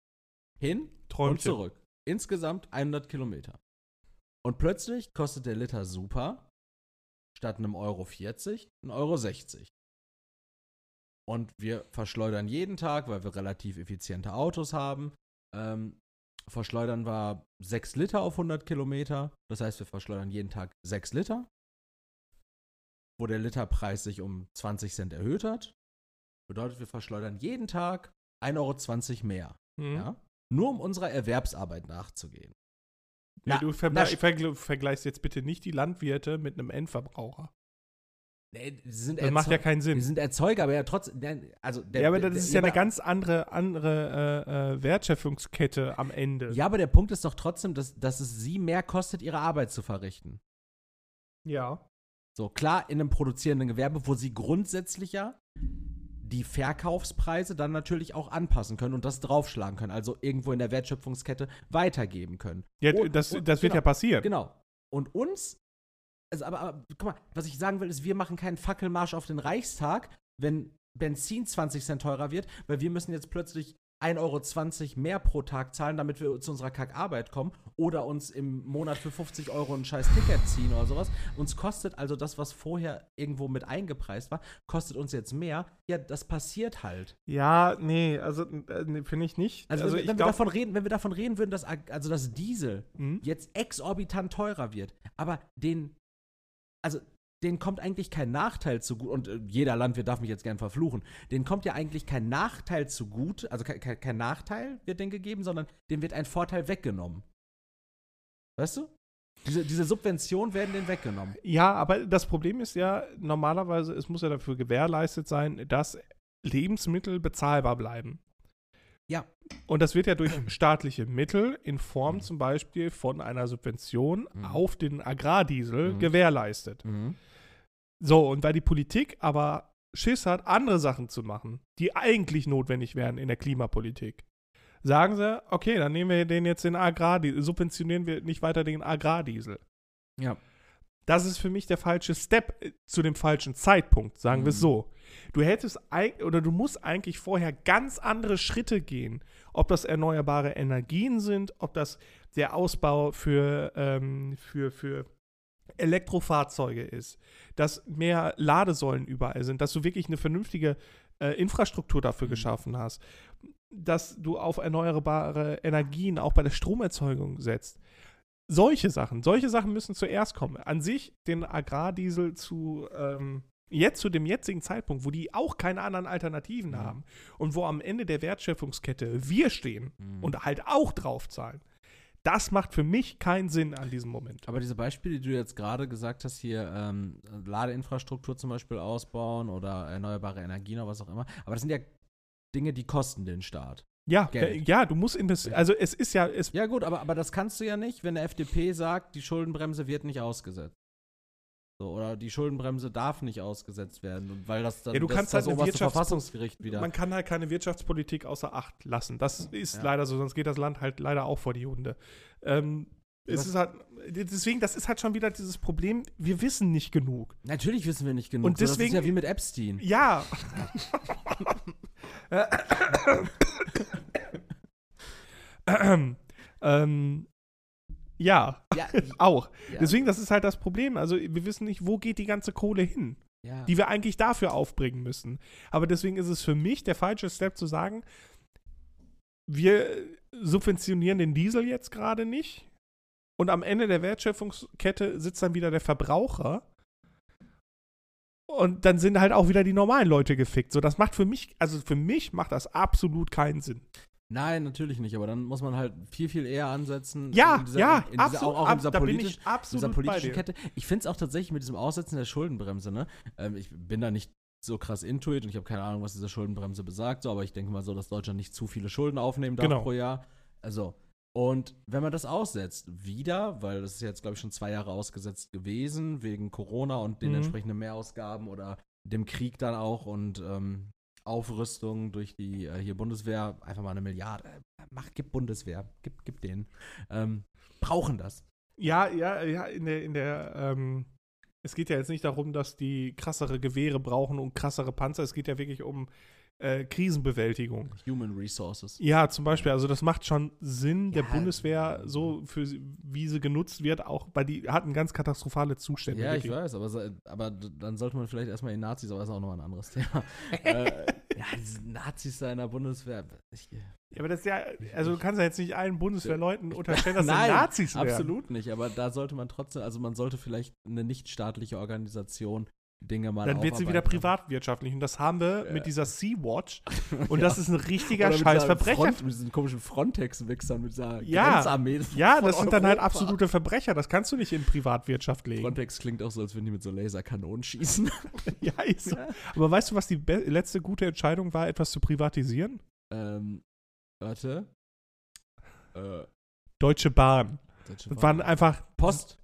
Speaker 2: Hin und
Speaker 1: Träumchen.
Speaker 2: zurück. Insgesamt 100 Kilometer. Und plötzlich kostet der Liter Super statt einem Euro 40 ein Euro 60. Und wir verschleudern jeden Tag, weil wir relativ effiziente Autos haben, ähm, verschleudern wir 6 Liter auf 100 Kilometer. Das heißt, wir verschleudern jeden Tag 6 Liter, wo der Literpreis sich um 20 Cent erhöht hat. Bedeutet, wir verschleudern jeden Tag 1,20 Euro mehr.
Speaker 1: Mhm.
Speaker 2: Ja? Nur um unserer Erwerbsarbeit nachzugehen.
Speaker 1: Ja,
Speaker 2: Na,
Speaker 1: du vergle
Speaker 2: na,
Speaker 1: vergl vergleichst jetzt bitte nicht die Landwirte mit einem Endverbraucher.
Speaker 2: Nee, sie sind
Speaker 1: Das macht ja keinen Sinn.
Speaker 2: sind Erzeuger, aber ja trotzdem. Also der,
Speaker 1: ja, aber
Speaker 2: der,
Speaker 1: das ist
Speaker 2: der-
Speaker 1: ja eine ganz andere, andere äh, äh, Wertschöpfungskette am Ende.
Speaker 2: Ja, aber der Punkt ist doch trotzdem, dass, dass es sie mehr kostet, ihre Arbeit zu verrichten.
Speaker 1: Ja.
Speaker 2: So, klar, in einem produzierenden Gewerbe, wo sie grundsätzlich ja die Verkaufspreise dann natürlich auch anpassen können und das draufschlagen können, also irgendwo in der Wertschöpfungskette weitergeben können.
Speaker 1: ja
Speaker 2: Und-
Speaker 1: das,
Speaker 2: und-
Speaker 1: das wird
Speaker 2: genau,
Speaker 1: ja passieren.
Speaker 2: Genau. Und uns, also aber, aber guck mal, was ich sagen will, ist, wir machen keinen Fackelmarsch auf den Reichstag, wenn Benzin 20 Cent teurer wird, weil wir müssen jetzt plötzlich 1,20 Euro mehr pro Tag zahlen, damit wir zu unserer Kackarbeit kommen oder uns im Monat für 50 Euro ein scheiß Ticket ziehen oder sowas. Uns kostet also das, was vorher irgendwo mit eingepreist war, kostet uns jetzt mehr. Ja, das passiert halt.
Speaker 1: Ja, nee, also äh, nee, finde ich nicht.
Speaker 2: Also,
Speaker 1: Also,
Speaker 2: wenn, wenn, wir davon reden, wenn wir davon reden würden, dass also das Diesel
Speaker 1: Hm?
Speaker 2: jetzt exorbitant teurer wird, aber den, also denen kommt eigentlich kein Nachteil zu gut, und äh, jeder Landwirt darf mich jetzt gern verfluchen, denen kommt ja eigentlich kein Nachteil zu gut, also kein, kein, kein Nachteil wird denen gegeben, sondern dem wird ein Vorteil weggenommen. Weißt du? Diese, diese Subventionen werden denen weggenommen.
Speaker 1: Ja, aber das Problem ist ja, normalerweise, es muss ja dafür gewährleistet sein, dass Lebensmittel bezahlbar bleiben.
Speaker 2: Ja.
Speaker 1: Und das wird ja durch staatliche Mittel in Form zum Beispiel von einer Subvention
Speaker 2: Mhm.
Speaker 1: auf den Agrardiesel
Speaker 2: Mhm.
Speaker 1: gewährleistet. So, und weil die Politik aber Schiss hat, andere Sachen zu machen, die eigentlich notwendig wären in der Klimapolitik, sagen sie, okay, dann nehmen wir den jetzt den Agrardiesel, subventionieren wir nicht weiter den Agrardiesel.
Speaker 2: Ja.
Speaker 1: Das ist für mich der falsche Step äh, zu dem falschen Zeitpunkt, sagen wir es
Speaker 2: Mhm.
Speaker 1: so. Du hättest oder du musst eigentlich vorher ganz andere Schritte gehen. Ob das erneuerbare Energien sind, ob das der Ausbau für, ähm, für, für Elektrofahrzeuge ist, dass mehr Ladesäulen überall sind, dass du wirklich eine vernünftige äh, Infrastruktur dafür
Speaker 2: Mhm.
Speaker 1: geschaffen hast, dass du auf erneuerbare Energien auch bei der Stromerzeugung setzt. Solche Sachen, solche Sachen müssen zuerst kommen. An sich den Agrardiesel zu ähm, jetzt zu dem jetzigen Zeitpunkt, wo die auch keine anderen Alternativen
Speaker 2: Mhm.
Speaker 1: haben und wo am Ende der Wertschöpfungskette wir stehen
Speaker 2: Mhm.
Speaker 1: und halt auch draufzahlen. Das macht für mich keinen Sinn an diesem Moment.
Speaker 2: Aber diese Beispiele, die du jetzt gerade gesagt hast, hier ähm, Ladeinfrastruktur zum Beispiel ausbauen oder erneuerbare Energien oder was auch immer, aber das sind ja Dinge, die kosten den Staat.
Speaker 1: Ja,
Speaker 2: Geld.
Speaker 1: ja, du musst investieren. Also es ist ja, es,
Speaker 2: Ja gut, aber, aber das kannst du ja nicht, wenn der FDP sagt, die Schuldenbremse wird nicht ausgesetzt. So, oder die Schuldenbremse darf nicht ausgesetzt werden, und weil das dann
Speaker 1: Ja, du
Speaker 2: das,
Speaker 1: kannst
Speaker 2: das
Speaker 1: halt
Speaker 2: oberste
Speaker 1: Wirtschafts-
Speaker 2: Verfassungsgericht wieder.
Speaker 1: man kann halt keine Wirtschaftspolitik außer Acht lassen. Das ist
Speaker 2: Ja.
Speaker 1: leider so, sonst geht das Land halt leider auch vor die Hunde. Ähm, es ist halt, deswegen, das ist halt schon wieder dieses Problem, wir wissen nicht genug.
Speaker 2: Natürlich wissen wir nicht genug.
Speaker 1: Und
Speaker 2: so, das
Speaker 1: deswegen-
Speaker 2: ist ja wie mit Epstein.
Speaker 1: Ja. ähm, ja,
Speaker 2: Ja,
Speaker 1: auch.
Speaker 2: ja,
Speaker 1: Deswegen, das ist halt das Problem. Also, wir wissen nicht, wo geht die ganze Kohle hin,
Speaker 2: ja.
Speaker 1: die wir eigentlich dafür aufbringen müssen. Aber deswegen ist es für mich der falsche Step zu sagen, wir subventionieren den Diesel jetzt gerade nicht. Und am Ende der Wertschöpfungskette sitzt dann wieder der Verbraucher. Und dann sind halt auch wieder die normalen Leute gefickt. So, das macht für mich, also für mich macht das absolut keinen Sinn.
Speaker 2: Nein, natürlich nicht, aber dann muss man halt viel, viel eher ansetzen.
Speaker 1: Ja,
Speaker 2: in dieser,
Speaker 1: ja,
Speaker 2: in dieser,
Speaker 1: absolut.
Speaker 2: auch, auch in dieser,
Speaker 1: da bin
Speaker 2: politisch,
Speaker 1: ich
Speaker 2: dieser
Speaker 1: absolut bei
Speaker 2: politischen. Kette. Ich finde es auch tatsächlich mit diesem Aussetzen der Schuldenbremse, ne? Ähm, ich bin da nicht so krass intuit und ich habe keine Ahnung, was diese Schuldenbremse besagt, so, aber ich denke mal so, dass Deutschland nicht zu viele Schulden aufnehmen darf
Speaker 1: Genau.
Speaker 2: pro Jahr. Also, und wenn man das aussetzt, wieder, weil das ist jetzt, glaube ich, schon zwei Jahre ausgesetzt gewesen, wegen Corona und den
Speaker 1: Mhm.
Speaker 2: entsprechenden Mehrausgaben oder dem Krieg dann auch und ähm, Aufrüstung durch die äh, hier Bundeswehr, einfach mal eine Milliarde. Äh, Mach, gib Bundeswehr, gib, gib denen. Ähm, brauchen das.
Speaker 1: Ja, ja, ja, in der, in der, ähm, es geht ja jetzt nicht darum, dass die krassere Gewehre brauchen und krassere Panzer. Es geht ja wirklich um äh, Krisenbewältigung.
Speaker 2: Human Resources.
Speaker 1: Ja, zum Beispiel, also das macht schon Sinn, der
Speaker 2: Ja,
Speaker 1: Bundeswehr, so für sie- wie sie genutzt wird, auch bei die hatten ganz katastrophale Zustände.
Speaker 2: Ja, ich
Speaker 1: wirklich.
Speaker 2: weiß, aber, aber dann sollte man vielleicht erstmal die Nazis, aber das ist auch noch ein anderes Thema. äh, ja, Nazis da in der Bundeswehr. Ich,
Speaker 1: Ja, aber das ist ja, also du kannst ja jetzt nicht allen Bundeswehrleuten unterstellen, dass sie
Speaker 2: Nein,
Speaker 1: Nazis wären.
Speaker 2: absolut nicht, aber da sollte man trotzdem, also man sollte vielleicht eine nichtstaatliche Organisation Dinge mal
Speaker 1: Dann wird sie wieder privatwirtschaftlich. Und das haben wir
Speaker 2: Ja.
Speaker 1: mit dieser Sea-Watch. Und
Speaker 2: Ja.
Speaker 1: das ist ein richtiger
Speaker 2: Oder mit diesen komischen Frontex-Wichsern, mit dieser
Speaker 1: Ja.
Speaker 2: Grenzarmee.
Speaker 1: Ja, das sind dann halt
Speaker 2: Europa.
Speaker 1: absolute Verbrecher. Das kannst du nicht in Privatwirtschaft legen.
Speaker 2: Frontex klingt auch so, als würden die mit so Laserkanonen schießen.
Speaker 1: Ja, ist so. Aber weißt du, was die letzte gute Entscheidung war, etwas zu privatisieren?
Speaker 2: ähm, warte. Äh,
Speaker 1: Deutsche Bahn.
Speaker 2: Deutsche
Speaker 1: Das waren
Speaker 2: Bahn.
Speaker 1: einfach.
Speaker 2: Post,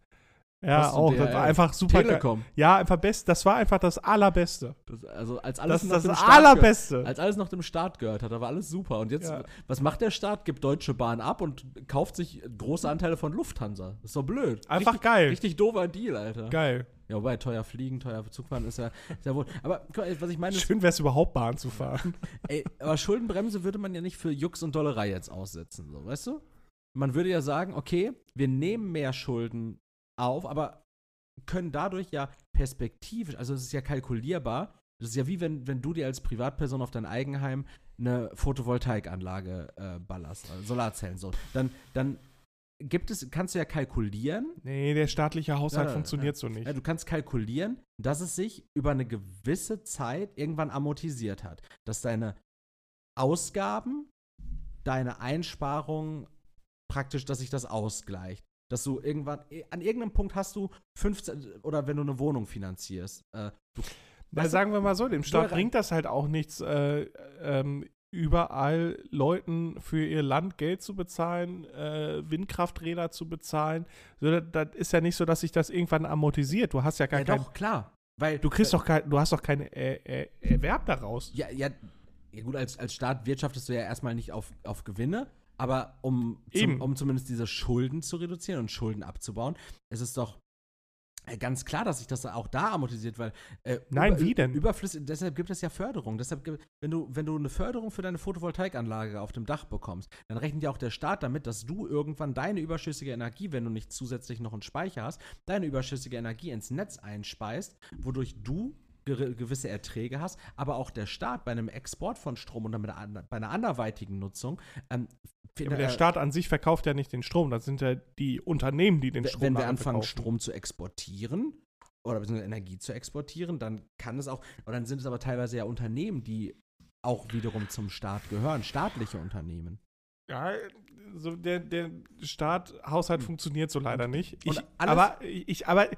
Speaker 1: Ja, auch. Das war
Speaker 2: DHL.
Speaker 1: einfach super. geil.
Speaker 2: Telekom.
Speaker 1: Ja, einfach best. Das war einfach das Allerbeste.
Speaker 2: Das, also als
Speaker 1: Das
Speaker 2: alles
Speaker 1: ist
Speaker 2: noch
Speaker 1: das
Speaker 2: dem Staat gehört-
Speaker 1: Allerbeste.
Speaker 2: Als alles noch dem Staat gehört hat, da war alles super. Und jetzt,
Speaker 1: Ja.
Speaker 2: was macht der Staat? Gibt Deutsche Bahn ab und kauft sich große Anteile von Lufthansa. Das ist doch blöd.
Speaker 1: Einfach
Speaker 2: richtig,
Speaker 1: geil.
Speaker 2: Richtig doofer Deal, Alter.
Speaker 1: Geil.
Speaker 2: Ja, wobei teuer fliegen, teuer Zugfahren ist ja, ist ja wohl. Aber guck mal, was ich meine ist,
Speaker 1: Schön wäre es überhaupt Bahn zu fahren.
Speaker 2: ey, aber Schuldenbremse würde man ja nicht für Jux und Dollerei jetzt aussetzen, so, weißt du? Man würde ja sagen, okay, wir nehmen mehr Schulden auf, aber können dadurch ja perspektivisch, also es ist ja kalkulierbar, das ist ja wie wenn, wenn du dir als Privatperson auf dein Eigenheim eine Photovoltaikanlage äh, ballerst, also Solarzellen so. Dann, dann gibt es, kannst du ja kalkulieren,
Speaker 1: Nee, der staatliche Haushalt
Speaker 2: Ja,
Speaker 1: funktioniert so nicht.
Speaker 2: ja, du kannst kalkulieren, dass es sich über eine gewisse Zeit irgendwann amortisiert hat. Dass deine Ausgaben, deine Einsparungen praktisch, dass sich das ausgleicht. Dass du irgendwann, an irgendeinem Punkt hast du 15, oder wenn du eine Wohnung finanzierst, äh, du,
Speaker 1: Na,
Speaker 2: weißt du,
Speaker 1: sagen wir mal so, dem Staat bringt das halt auch nichts, äh, ähm, überall Leuten für ihr Land Geld zu bezahlen, äh, Windkrafträder zu bezahlen. So, das, ist ja nicht so, dass sich das irgendwann amortisiert. Du hast ja gar
Speaker 2: ja
Speaker 1: kein,
Speaker 2: doch, klar. Weil,
Speaker 1: du kriegst doch kein, du hast doch keinen äh, äh, Erwerb daraus.
Speaker 2: Ja, ja, ja gut, als, als Staat wirtschaftest du ja erstmal nicht auf, auf Gewinne, aber um, zum, um zumindest diese Schulden zu reduzieren und Schulden abzubauen, ist es doch äh, ganz klar, dass sich das auch da amortisiert, weil äh,
Speaker 1: Nein, wie denn?
Speaker 2: Überflüssig, deshalb gibt es ja Förderung. Deshalb, wenn du, wenn du eine Förderung für deine Photovoltaikanlage auf dem Dach bekommst, dann rechnet ja auch der Staat damit, dass du irgendwann deine überschüssige Energie, wenn du nicht zusätzlich noch einen Speicher hast, deine überschüssige Energie ins Netz einspeist, wodurch du gewisse Erträge hast, aber auch der Staat bei einem Export von Strom oder mit einer, bei einer anderweitigen Nutzung. Ähm,
Speaker 1: Ja, aber der Staat an sich verkauft ja nicht den Strom, das sind ja die Unternehmen, die den Strom
Speaker 2: wenn wir anfangen,
Speaker 1: verkaufen.
Speaker 2: Strom zu exportieren oder beziehungsweise Energie zu exportieren, dann kann es auch, oder dann sind es aber teilweise ja Unternehmen, die auch wiederum zum Staat gehören, staatliche Unternehmen.
Speaker 1: Ja, so der, der Staat-Haushalt funktioniert so leider nicht. Ich,
Speaker 2: Hm. Und
Speaker 1: aber ich, aber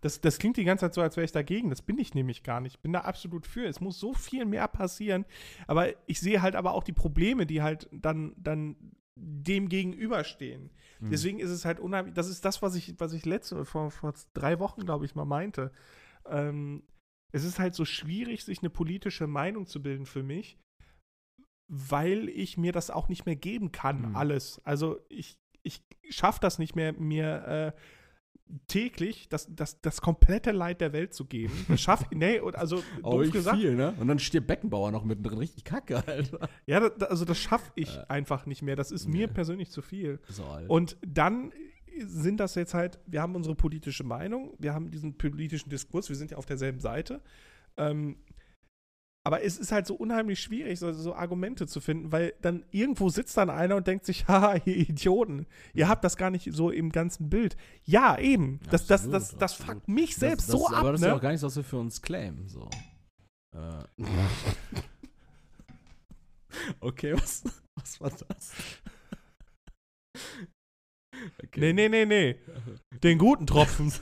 Speaker 1: das, das klingt die ganze Zeit so, als wäre ich dagegen. Das bin ich nämlich gar nicht. Ich bin da absolut für. Es muss so viel mehr passieren. Aber ich sehe halt aber auch die Probleme, die halt dann, dann dem gegenüberstehen.
Speaker 2: Hm.
Speaker 1: Deswegen ist es halt unheimlich. Das ist das, was ich, was ich letzte, vor, vor drei Wochen, glaube ich, mal meinte. Ähm, es ist halt so schwierig, sich eine politische Meinung zu bilden für mich, weil ich mir das auch nicht mehr geben kann,
Speaker 2: Mhm.
Speaker 1: alles. Also ich, ich schaffe das nicht mehr, mir äh, täglich das, das, das komplette Leid der Welt zu geben. Das schaff, nee, und also
Speaker 2: Oh,
Speaker 1: doof
Speaker 2: ich
Speaker 1: gesagt.
Speaker 2: viel, ne? Und dann stirbt Beckenbauer noch mittendrin. Richtig kacke, Alter.
Speaker 1: Ja, da, also das schaffe ich
Speaker 2: Äh,
Speaker 1: einfach nicht mehr. Das ist mir
Speaker 2: nee.
Speaker 1: persönlich zu viel.
Speaker 2: So.
Speaker 1: Und dann sind das jetzt halt, wir haben unsere politische Meinung, wir haben diesen politischen Diskurs, wir sind ja auf derselben Seite. Ähm, aber es ist halt so unheimlich schwierig, so, so Argumente zu finden, weil dann irgendwo sitzt dann einer und denkt sich, haha, ihr Idioten, ihr habt das gar nicht so im ganzen Bild. Ja, eben. Das, das,
Speaker 2: Absolut,
Speaker 1: das, das
Speaker 2: absolut.
Speaker 1: fuckt mich selbst
Speaker 2: das, das,
Speaker 1: so ab,
Speaker 2: Aber das ist
Speaker 1: ne?
Speaker 2: ja auch gar nichts, was wir für uns claimen. So. Äh. okay, was, was war das? Okay.
Speaker 1: Nee, nee, nee, nee. Den guten Tropfen.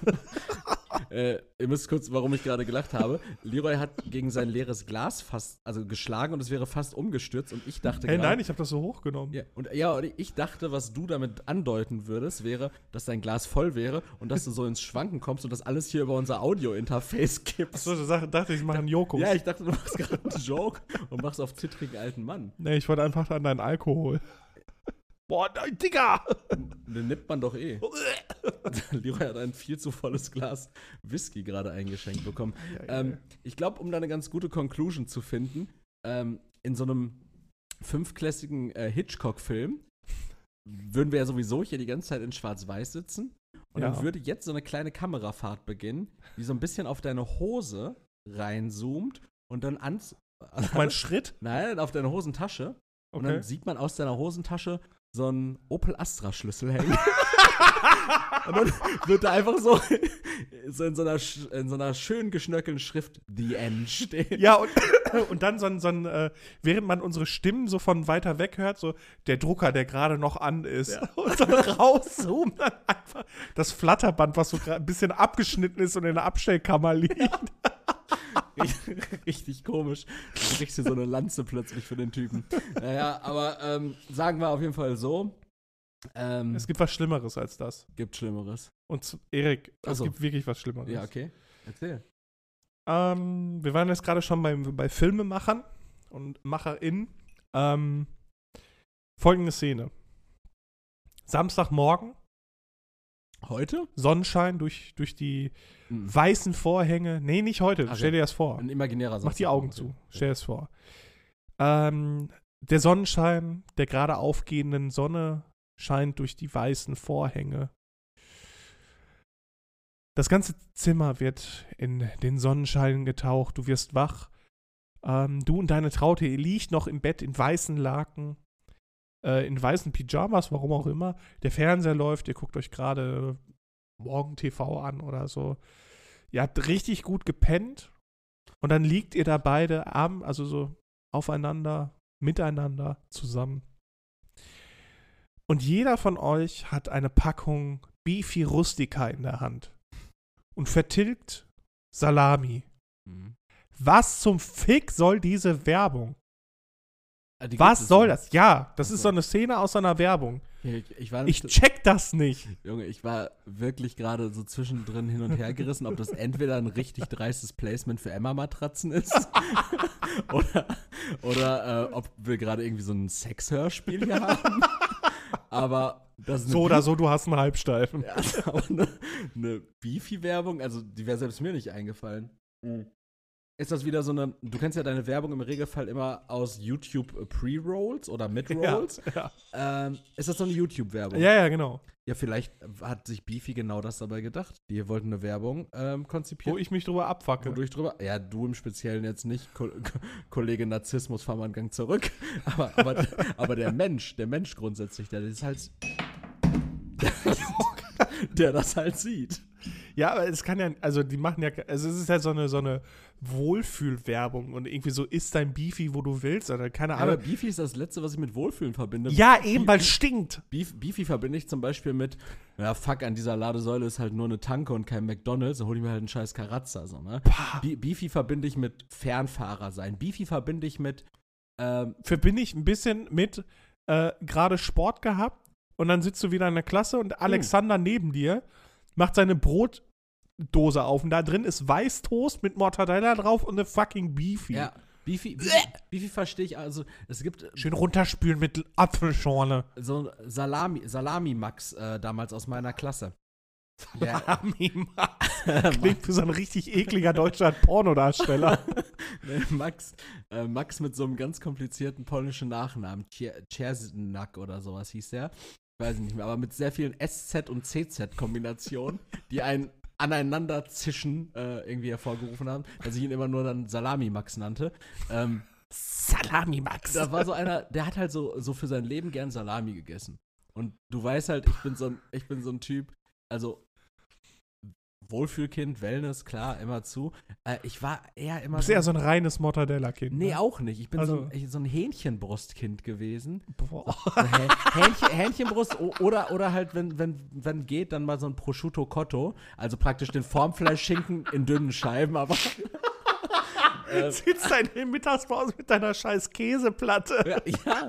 Speaker 2: Äh, ihr müsst kurz, warum ich gerade gelacht habe. Leroy hat gegen sein leeres Glas fast, also geschlagen und es wäre fast umgestürzt und ich dachte
Speaker 1: hey,
Speaker 2: gerade-
Speaker 1: nein, ich habe das so hochgenommen.
Speaker 2: Ja, und ja, und ich dachte, was du damit andeuten würdest, wäre, dass dein Glas voll wäre und dass du so ins Schwanken kommst und das alles hier über unser Audio-Interface kippst.
Speaker 1: So, so dachte ich, ich mache einen Jokus.
Speaker 2: ja, ich dachte, du machst gerade einen Joke und machst auf zittrigen alten Mann.
Speaker 1: Nee, ich wollte einfach an deinen Alkohol. Boah, nein, Digga!
Speaker 2: Den nippt man doch eh. Leroy hat ein viel zu volles Glas Whisky gerade eingeschenkt bekommen. Ähm, ich glaube, um da eine ganz gute Conclusion zu finden, ähm, in so einem fünfklassigen äh, Hitchcock-Film würden wir ja sowieso hier die ganze Zeit in Schwarz-Weiß sitzen. Und
Speaker 1: Ja.
Speaker 2: dann würde jetzt so eine kleine Kamerafahrt beginnen, die so ein bisschen auf deine Hose reinzoomt und dann ans.
Speaker 1: Mein Schritt?
Speaker 2: Nein, auf deine Hosentasche. Und
Speaker 1: Okay.
Speaker 2: dann sieht man aus deiner Hosentasche so einen Opel Astra-Schlüssel hängen. und dann wird da einfach so, so, in, so einer, in so einer schön geschnörkelten Schrift The End stehen.
Speaker 1: Ja, und, und dann so ein, so ein äh, während man unsere Stimmen so von weiter weg hört, so der Drucker, der gerade noch an ist. Und dann rauszoomen dann einfach das Flatterband, was so ein bisschen abgeschnitten ist und in der Abstellkammer liegt.
Speaker 2: Richtig komisch. Du kriegst hier so eine Lanze plötzlich für den Typen. Naja, aber ähm, sagen wir auf jeden Fall so. Ähm,
Speaker 1: Es gibt was Schlimmeres als das.
Speaker 2: gibt Schlimmeres.
Speaker 1: Und Erik, es
Speaker 2: so.
Speaker 1: gibt wirklich was Schlimmeres.
Speaker 2: Ja, okay. Erzähl.
Speaker 1: Ähm, wir waren jetzt gerade schon beim, bei Filmemachern und MacherInnen. Ähm, folgende Szene. Samstagmorgen,
Speaker 2: Heute?
Speaker 1: Sonnenschein durch, durch die
Speaker 2: Mhm.
Speaker 1: weißen Vorhänge. Nee, nicht heute.
Speaker 2: Ach
Speaker 1: Stell dir das vor.
Speaker 2: Ein imaginärer
Speaker 1: Mach die. Augen
Speaker 2: Okay.
Speaker 1: zu. Stell dir das vor. Ähm, der Sonnenschein der gerade aufgehenden Sonne scheint durch die weißen Vorhänge. Das ganze Zimmer wird in den Sonnenschein getaucht. Du wirst wach. Ähm, du und deine Traute, ihr liegt noch im Bett in weißen Laken, äh, in weißen Pyjamas, warum auch immer. Der Fernseher läuft, ihr guckt euch gerade Morgen TV an oder so. Ihr habt richtig gut gepennt und dann liegt ihr da beide arm, also so aufeinander, miteinander zusammen. Und jeder von euch hat eine Packung Beefy Rustica in der Hand und vertilgt Salami.
Speaker 2: Mhm.
Speaker 1: Was zum Fick soll diese Werbung?
Speaker 2: Die gibt
Speaker 1: Was soll das? Ja, das
Speaker 2: Ach
Speaker 1: ist
Speaker 2: so.
Speaker 1: eine Szene aus einer Werbung.
Speaker 2: Ich, ich war
Speaker 1: Ich check das nicht.
Speaker 2: Junge, ich war wirklich gerade so zwischendrin hin und her gerissen, ob das entweder ein richtig dreistes Placement für Emma-Matratzen ist oder, oder äh, ob wir gerade irgendwie so ein Sexhörspiel hier haben. Aber das ist eine
Speaker 1: So oder so, du hast einen Halbsteifen.
Speaker 2: Ja, aber eine, eine Beefy-Werbung, also die wäre selbst mir nicht eingefallen. Ist das wieder so eine, du kennst ja deine Werbung im Regelfall immer aus YouTube Pre-Rolls oder Mid-Rolls.
Speaker 1: Ja,
Speaker 2: Ähm, ist das so eine YouTube-Werbung?
Speaker 1: ja, ja, genau.
Speaker 2: Ja, vielleicht hat sich Beefy genau das dabei gedacht. Die wollten eine Werbung ähm,
Speaker 1: Wo
Speaker 2: konzipieren.
Speaker 1: ich mich drüber abfacke.
Speaker 2: Wodurch drüber, ja, du im Speziellen jetzt nicht, Ko Ko Kollege Narzissmus, fahr mal einen Gang zurück. Aber, aber, aber der Mensch, der Mensch grundsätzlich, der das halt, der das halt sieht.
Speaker 1: Ja, aber es kann ja, also die machen ja, also es ist ja so eine, so eine Wohlfühlwerbung und irgendwie so isst dein Beefy, wo du willst, oder keine
Speaker 2: Aber
Speaker 1: Ahnung.
Speaker 2: Beefy ist das Letzte, was ich mit Wohlfühlen verbinde.
Speaker 1: Ja, eben, weil es stinkt.
Speaker 2: Beef, Beefy verbinde ich zum Beispiel mit, ja, fuck, an dieser Ladesäule ist halt nur eine Tanke und kein McDonalds, dann hol ich mir halt einen scheiß Karazza, so, ne? Be Beefy verbinde ich mit Fernfahrer sein. Beefy verbinde ich mit, ähm,
Speaker 1: Verbinde ich ein bisschen mit äh, gerade Sport gehabt und dann sitzt du wieder in der Klasse und Alexander neben dir macht seine Brotdose auf und da drin ist Weißtoast mit Mortadella drauf und eine fucking Beefy.
Speaker 2: ja, Beefy, Beefy, Beefy verstehe ich, also, es gibt
Speaker 1: Schön runterspülen mit Apfelschorle.
Speaker 2: so Salami, Salami-Max äh, damals aus meiner Klasse. Der,
Speaker 1: Salami Max. Klingt für so ein richtig ekliger deutscher Pornodarsteller.
Speaker 2: Max, äh, Max mit so einem ganz komplizierten polnischen Nachnamen, Czernak oder sowas hieß der. Weiß ich nicht mehr, aber mit sehr vielen SZ- und CZ-Kombinationen, die ein Aneinanderzischen äh, irgendwie hervorgerufen haben, dass ich ihn immer nur dann Salami-Max nannte. Ähm,
Speaker 1: Salami Max.
Speaker 2: da war so einer, der hat halt so, so für sein Leben gern Salami gegessen. Und du weißt halt, ich bin so ein, ich bin so ein Typ, also Wohlfühlkind, Wellness, klar, immer zu. Äh, ich war eher immer
Speaker 1: Du bist eher so ein reines Mortadella-Kind.
Speaker 2: Nee,
Speaker 1: ne?
Speaker 2: auch nicht. Ich bin so,
Speaker 1: Also-
Speaker 2: ein, ich, so ein Hähnchenbrustkind gewesen.
Speaker 1: Boah.
Speaker 2: So Hä Hähnchen, Hähnchenbrust oder, oder halt, wenn, wenn, wenn geht, dann mal so ein Prosciutto Cotto. Also praktisch den Formfleischschinken in dünnen Scheiben, aber
Speaker 1: Sitzt da in der Mittagspause mit deiner scheiß Käseplatte.
Speaker 2: ja, ja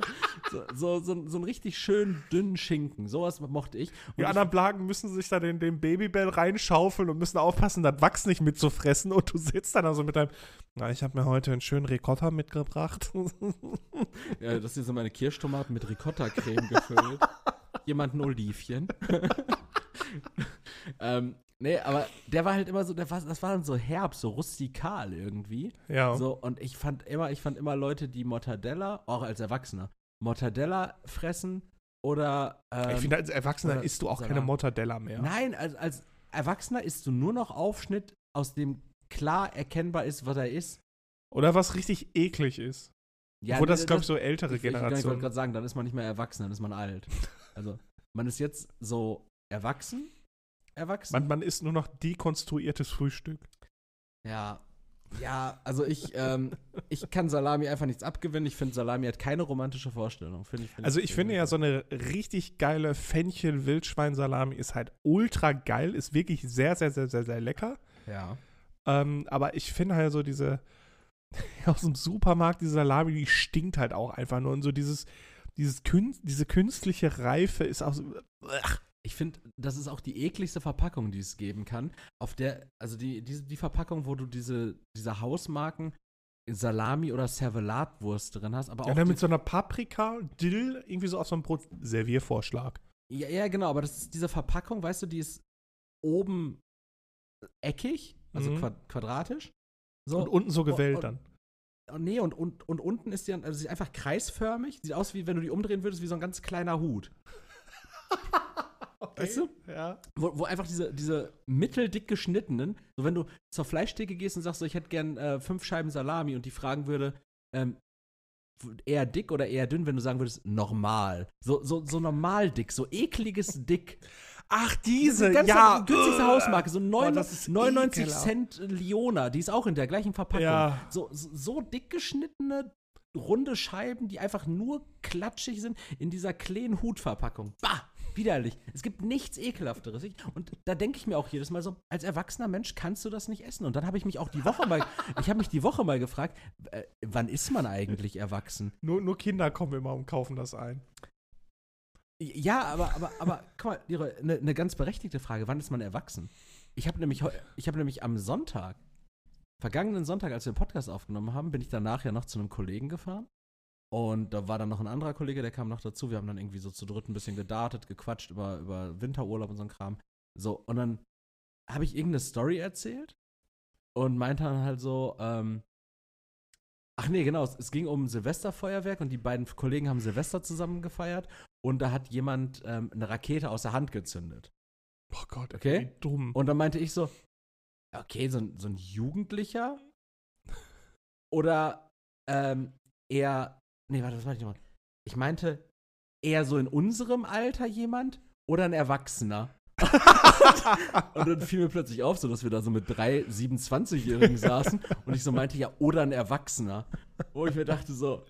Speaker 2: so, so, so, ein- so einen richtig schön dünnen Schinken. Sowas mochte ich. Und
Speaker 1: Die anderen Blagen müssen sich da den, den Babybell reinschaufeln und müssen aufpassen, das Wachs nicht mitzufressen. Und du sitzt dann also mit deinem, na, ich habe mir heute einen schönen Ricotta mitgebracht.
Speaker 2: ja, das hier sind meine Kirschtomaten mit Ricotta-Creme gefüllt. Jemand ein Olivchen. ähm, Nee, aber der war halt immer so, der war, das war dann so herb, so rustikal irgendwie.
Speaker 1: Ja.
Speaker 2: So, und ich fand immer, ich fand immer Leute, die Mortadella, auch als Erwachsener, Mortadella fressen oder. Ähm,
Speaker 1: ich finde, als Erwachsener isst du auch keine
Speaker 2: Salat.
Speaker 1: Mortadella mehr.
Speaker 2: Nein, als, als Erwachsener isst du nur noch Aufschnitt, aus dem klar erkennbar ist, was er ist.
Speaker 1: Oder was richtig eklig ist.
Speaker 2: Ja,
Speaker 1: Obwohl
Speaker 2: nee,
Speaker 1: das, glaube ich, so ältere
Speaker 2: ich, ich, ich wollte
Speaker 1: Generationen.
Speaker 2: gerade sagen, dann ist man nicht mehr erwachsen, dann ist man alt. Also, man ist jetzt so erwachsen. Erwachsen.
Speaker 1: Man, man isst nur noch dekonstruiertes Frühstück.
Speaker 2: Ja, ja, also ich, ähm, ich kann Salami einfach nichts abgewinnen. Ich finde, Salami hat keine romantische Vorstellung. Find ich, find
Speaker 1: Also ich finde ja, so eine richtig geile Fenchel-Wildschwein-Salami ist halt ultra geil, ist wirklich sehr, sehr, sehr, sehr, sehr lecker.
Speaker 2: Ja.
Speaker 1: Ähm, aber ich finde halt so diese aus dem Supermarkt, diese Salami, die stinkt halt auch einfach nur. Und so dieses, dieses Kün diese künstliche Reife ist auch so. Ach,
Speaker 2: Ich finde, das ist auch die ekligste Verpackung, die es geben kann. Auf der, also die, die, die Verpackung, wo du diese, diese Hausmarken Salami oder Servelatwurst drin hast, aber auch
Speaker 1: ja,
Speaker 2: die-
Speaker 1: mit so einer Paprika, Dill, irgendwie so auf so einem Brot. Serviervorschlag.
Speaker 2: Ja, ja, genau, aber das ist diese Verpackung, weißt du, die ist oben eckig, also
Speaker 1: Mhm.
Speaker 2: quad quadratisch. So,
Speaker 1: Und unten so gewellt
Speaker 2: und-
Speaker 1: dann.
Speaker 2: oh, nee, und, und, und unten ist die also sie ist einfach kreisförmig, sieht aus wie wenn du die umdrehen würdest, wie so ein ganz kleiner Hut. Weißt du?
Speaker 1: Ja.
Speaker 2: Wo, wo einfach diese, diese mitteldick geschnittenen, so wenn du zur Fleischtheke gehst und sagst, so, ich hätte gern äh, fünf Scheiben Salami und die fragen würde, ähm, eher dick oder eher dünn, wenn du sagen würdest, normal. So, so, so normal dick, so ekliges Dick.
Speaker 1: Ach, diese,
Speaker 2: ganz
Speaker 1: ja.
Speaker 2: günstigste
Speaker 1: Ugh.
Speaker 2: Hausmarke, so
Speaker 1: Boah,
Speaker 2: 99,
Speaker 1: das ist
Speaker 2: 99
Speaker 1: ekelhaft.
Speaker 2: Cent Liona, die ist auch in der gleichen Verpackung.
Speaker 1: Ja.
Speaker 2: So, so, so dick geschnittene, runde Scheiben, die einfach nur klatschig sind in dieser kleinen Hutverpackung. Bah! Widerlich. Es gibt nichts Ekelhafteres. Ich- Und da denke ich mir auch jedes Mal so, als erwachsener Mensch kannst du das nicht essen. Und dann habe ich mich auch die Woche mal, ich habe mich die Woche mal gefragt, äh, wann ist man eigentlich erwachsen?
Speaker 1: Nur, nur Kinder kommen immer und kaufen das ein.
Speaker 2: Ja, aber, aber, aber, guck mal, eine ne ganz berechtigte Frage, wann ist man erwachsen? Ich habe nämlich, ich habe nämlich am Sonntag, vergangenen Sonntag, als wir den Podcast aufgenommen haben, bin ich danach ja noch zu einem Kollegen gefahren. Und da war dann noch ein anderer Kollege, der kam noch dazu. Wir haben dann irgendwie so zu dritt ein bisschen gedartet, gequatscht über, über Winterurlaub und so ein Kram. So, und dann habe ich irgendeine Story erzählt und meinte dann halt so, ähm, ach nee, genau, es, es ging um Silvesterfeuerwerk und die beiden Kollegen haben Silvester zusammen gefeiert und da hat jemand ähm, eine Rakete aus der Hand gezündet.
Speaker 1: Oh Gott,
Speaker 2: Okay.
Speaker 1: wie dumm.
Speaker 2: Und dann meinte ich so, okay, so, ein- so ein Jugendlicher oder ähm, eher, nee, warte, was meinte ich nochmal? Ich meinte eher so in unserem Alter jemand oder ein Erwachsener. und dann fiel mir plötzlich auf, so dass wir da so mit drei 27-Jährigen saßen und ich so meinte, ja, oder ein Erwachsener. Wo ich mir dachte so,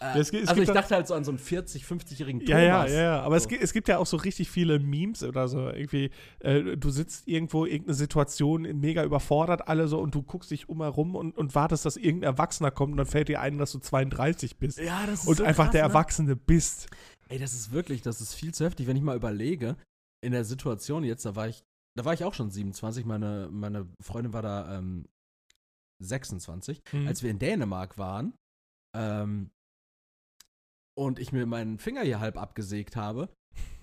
Speaker 2: äh,
Speaker 1: Es es
Speaker 2: also ich
Speaker 1: da-
Speaker 2: dachte halt so an so einen 40, 50-jährigen Thomas.
Speaker 1: Ja, ja, ja. Aber es,
Speaker 2: So.
Speaker 1: gibt, es gibt ja auch so richtig viele Memes oder so. Irgendwie, äh, du sitzt irgendwo, irgendeine Situation mega überfordert, alle so, und du guckst dich um herum und, und wartest, dass irgendein Erwachsener kommt und dann fällt dir ein, dass du 32 bist.
Speaker 2: Ja, das ist
Speaker 1: und
Speaker 2: so
Speaker 1: einfach
Speaker 2: krass,
Speaker 1: der
Speaker 2: ne?
Speaker 1: Erwachsene bist.
Speaker 2: Ey, das ist wirklich, das ist viel zu heftig, wenn ich mal überlege, in der Situation jetzt, da war ich, da war ich auch schon 27, meine, meine Freundin war da ähm, 26,
Speaker 1: Mhm.
Speaker 2: als wir in Dänemark waren ähm, und ich mir meinen Finger hier halb abgesägt habe,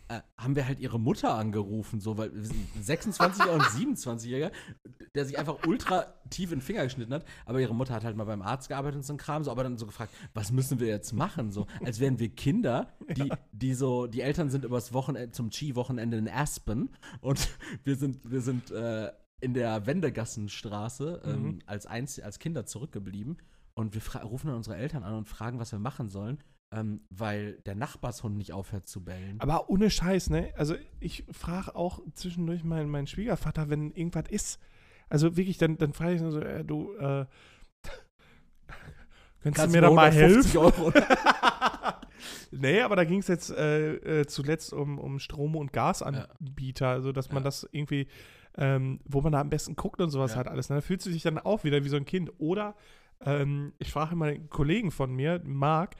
Speaker 2: äh, haben wir halt ihre Mutter angerufen, so, weil wir sind 26 und 27-Jähriger, der sich einfach ultra tief in den Finger geschnitten hat, aber ihre Mutter hat halt mal beim Arzt gearbeitet und so ein Kram, so, aber dann so gefragt, was müssen wir jetzt machen, so, als wären wir Kinder, die, die so, die Eltern sind übers Wochenende, zum Ski-Wochenende in Aspen und wir sind, wir sind, äh, in der Wendegassenstraße ähm,
Speaker 1: Mhm.
Speaker 2: als, Einz als Kinder zurückgeblieben und wir rufen dann unsere Eltern an und fragen, was wir machen sollen, ähm, weil der Nachbarshund nicht aufhört zu bellen.
Speaker 1: Aber ohne Scheiß, ne? Also ich frage auch zwischendurch meinen, meinen Schwiegervater, wenn irgendwas ist. Also wirklich, dann, dann frage ich ihn so, äh, du, äh, könntest du mir da mal
Speaker 2: 150
Speaker 1: helfen?
Speaker 2: Euro?
Speaker 1: Nee, aber da ging es jetzt äh, äh, zuletzt um, um Strom- und Gasanbieter, also dass man
Speaker 2: Ja.
Speaker 1: das irgendwie, ähm, wo man da am besten guckt und sowas
Speaker 2: Ja.
Speaker 1: halt alles. Ne? Da fühlst du dich dann auch wieder wie so ein Kind. Oder ähm, ich frage mal einen Kollegen von mir, Marc,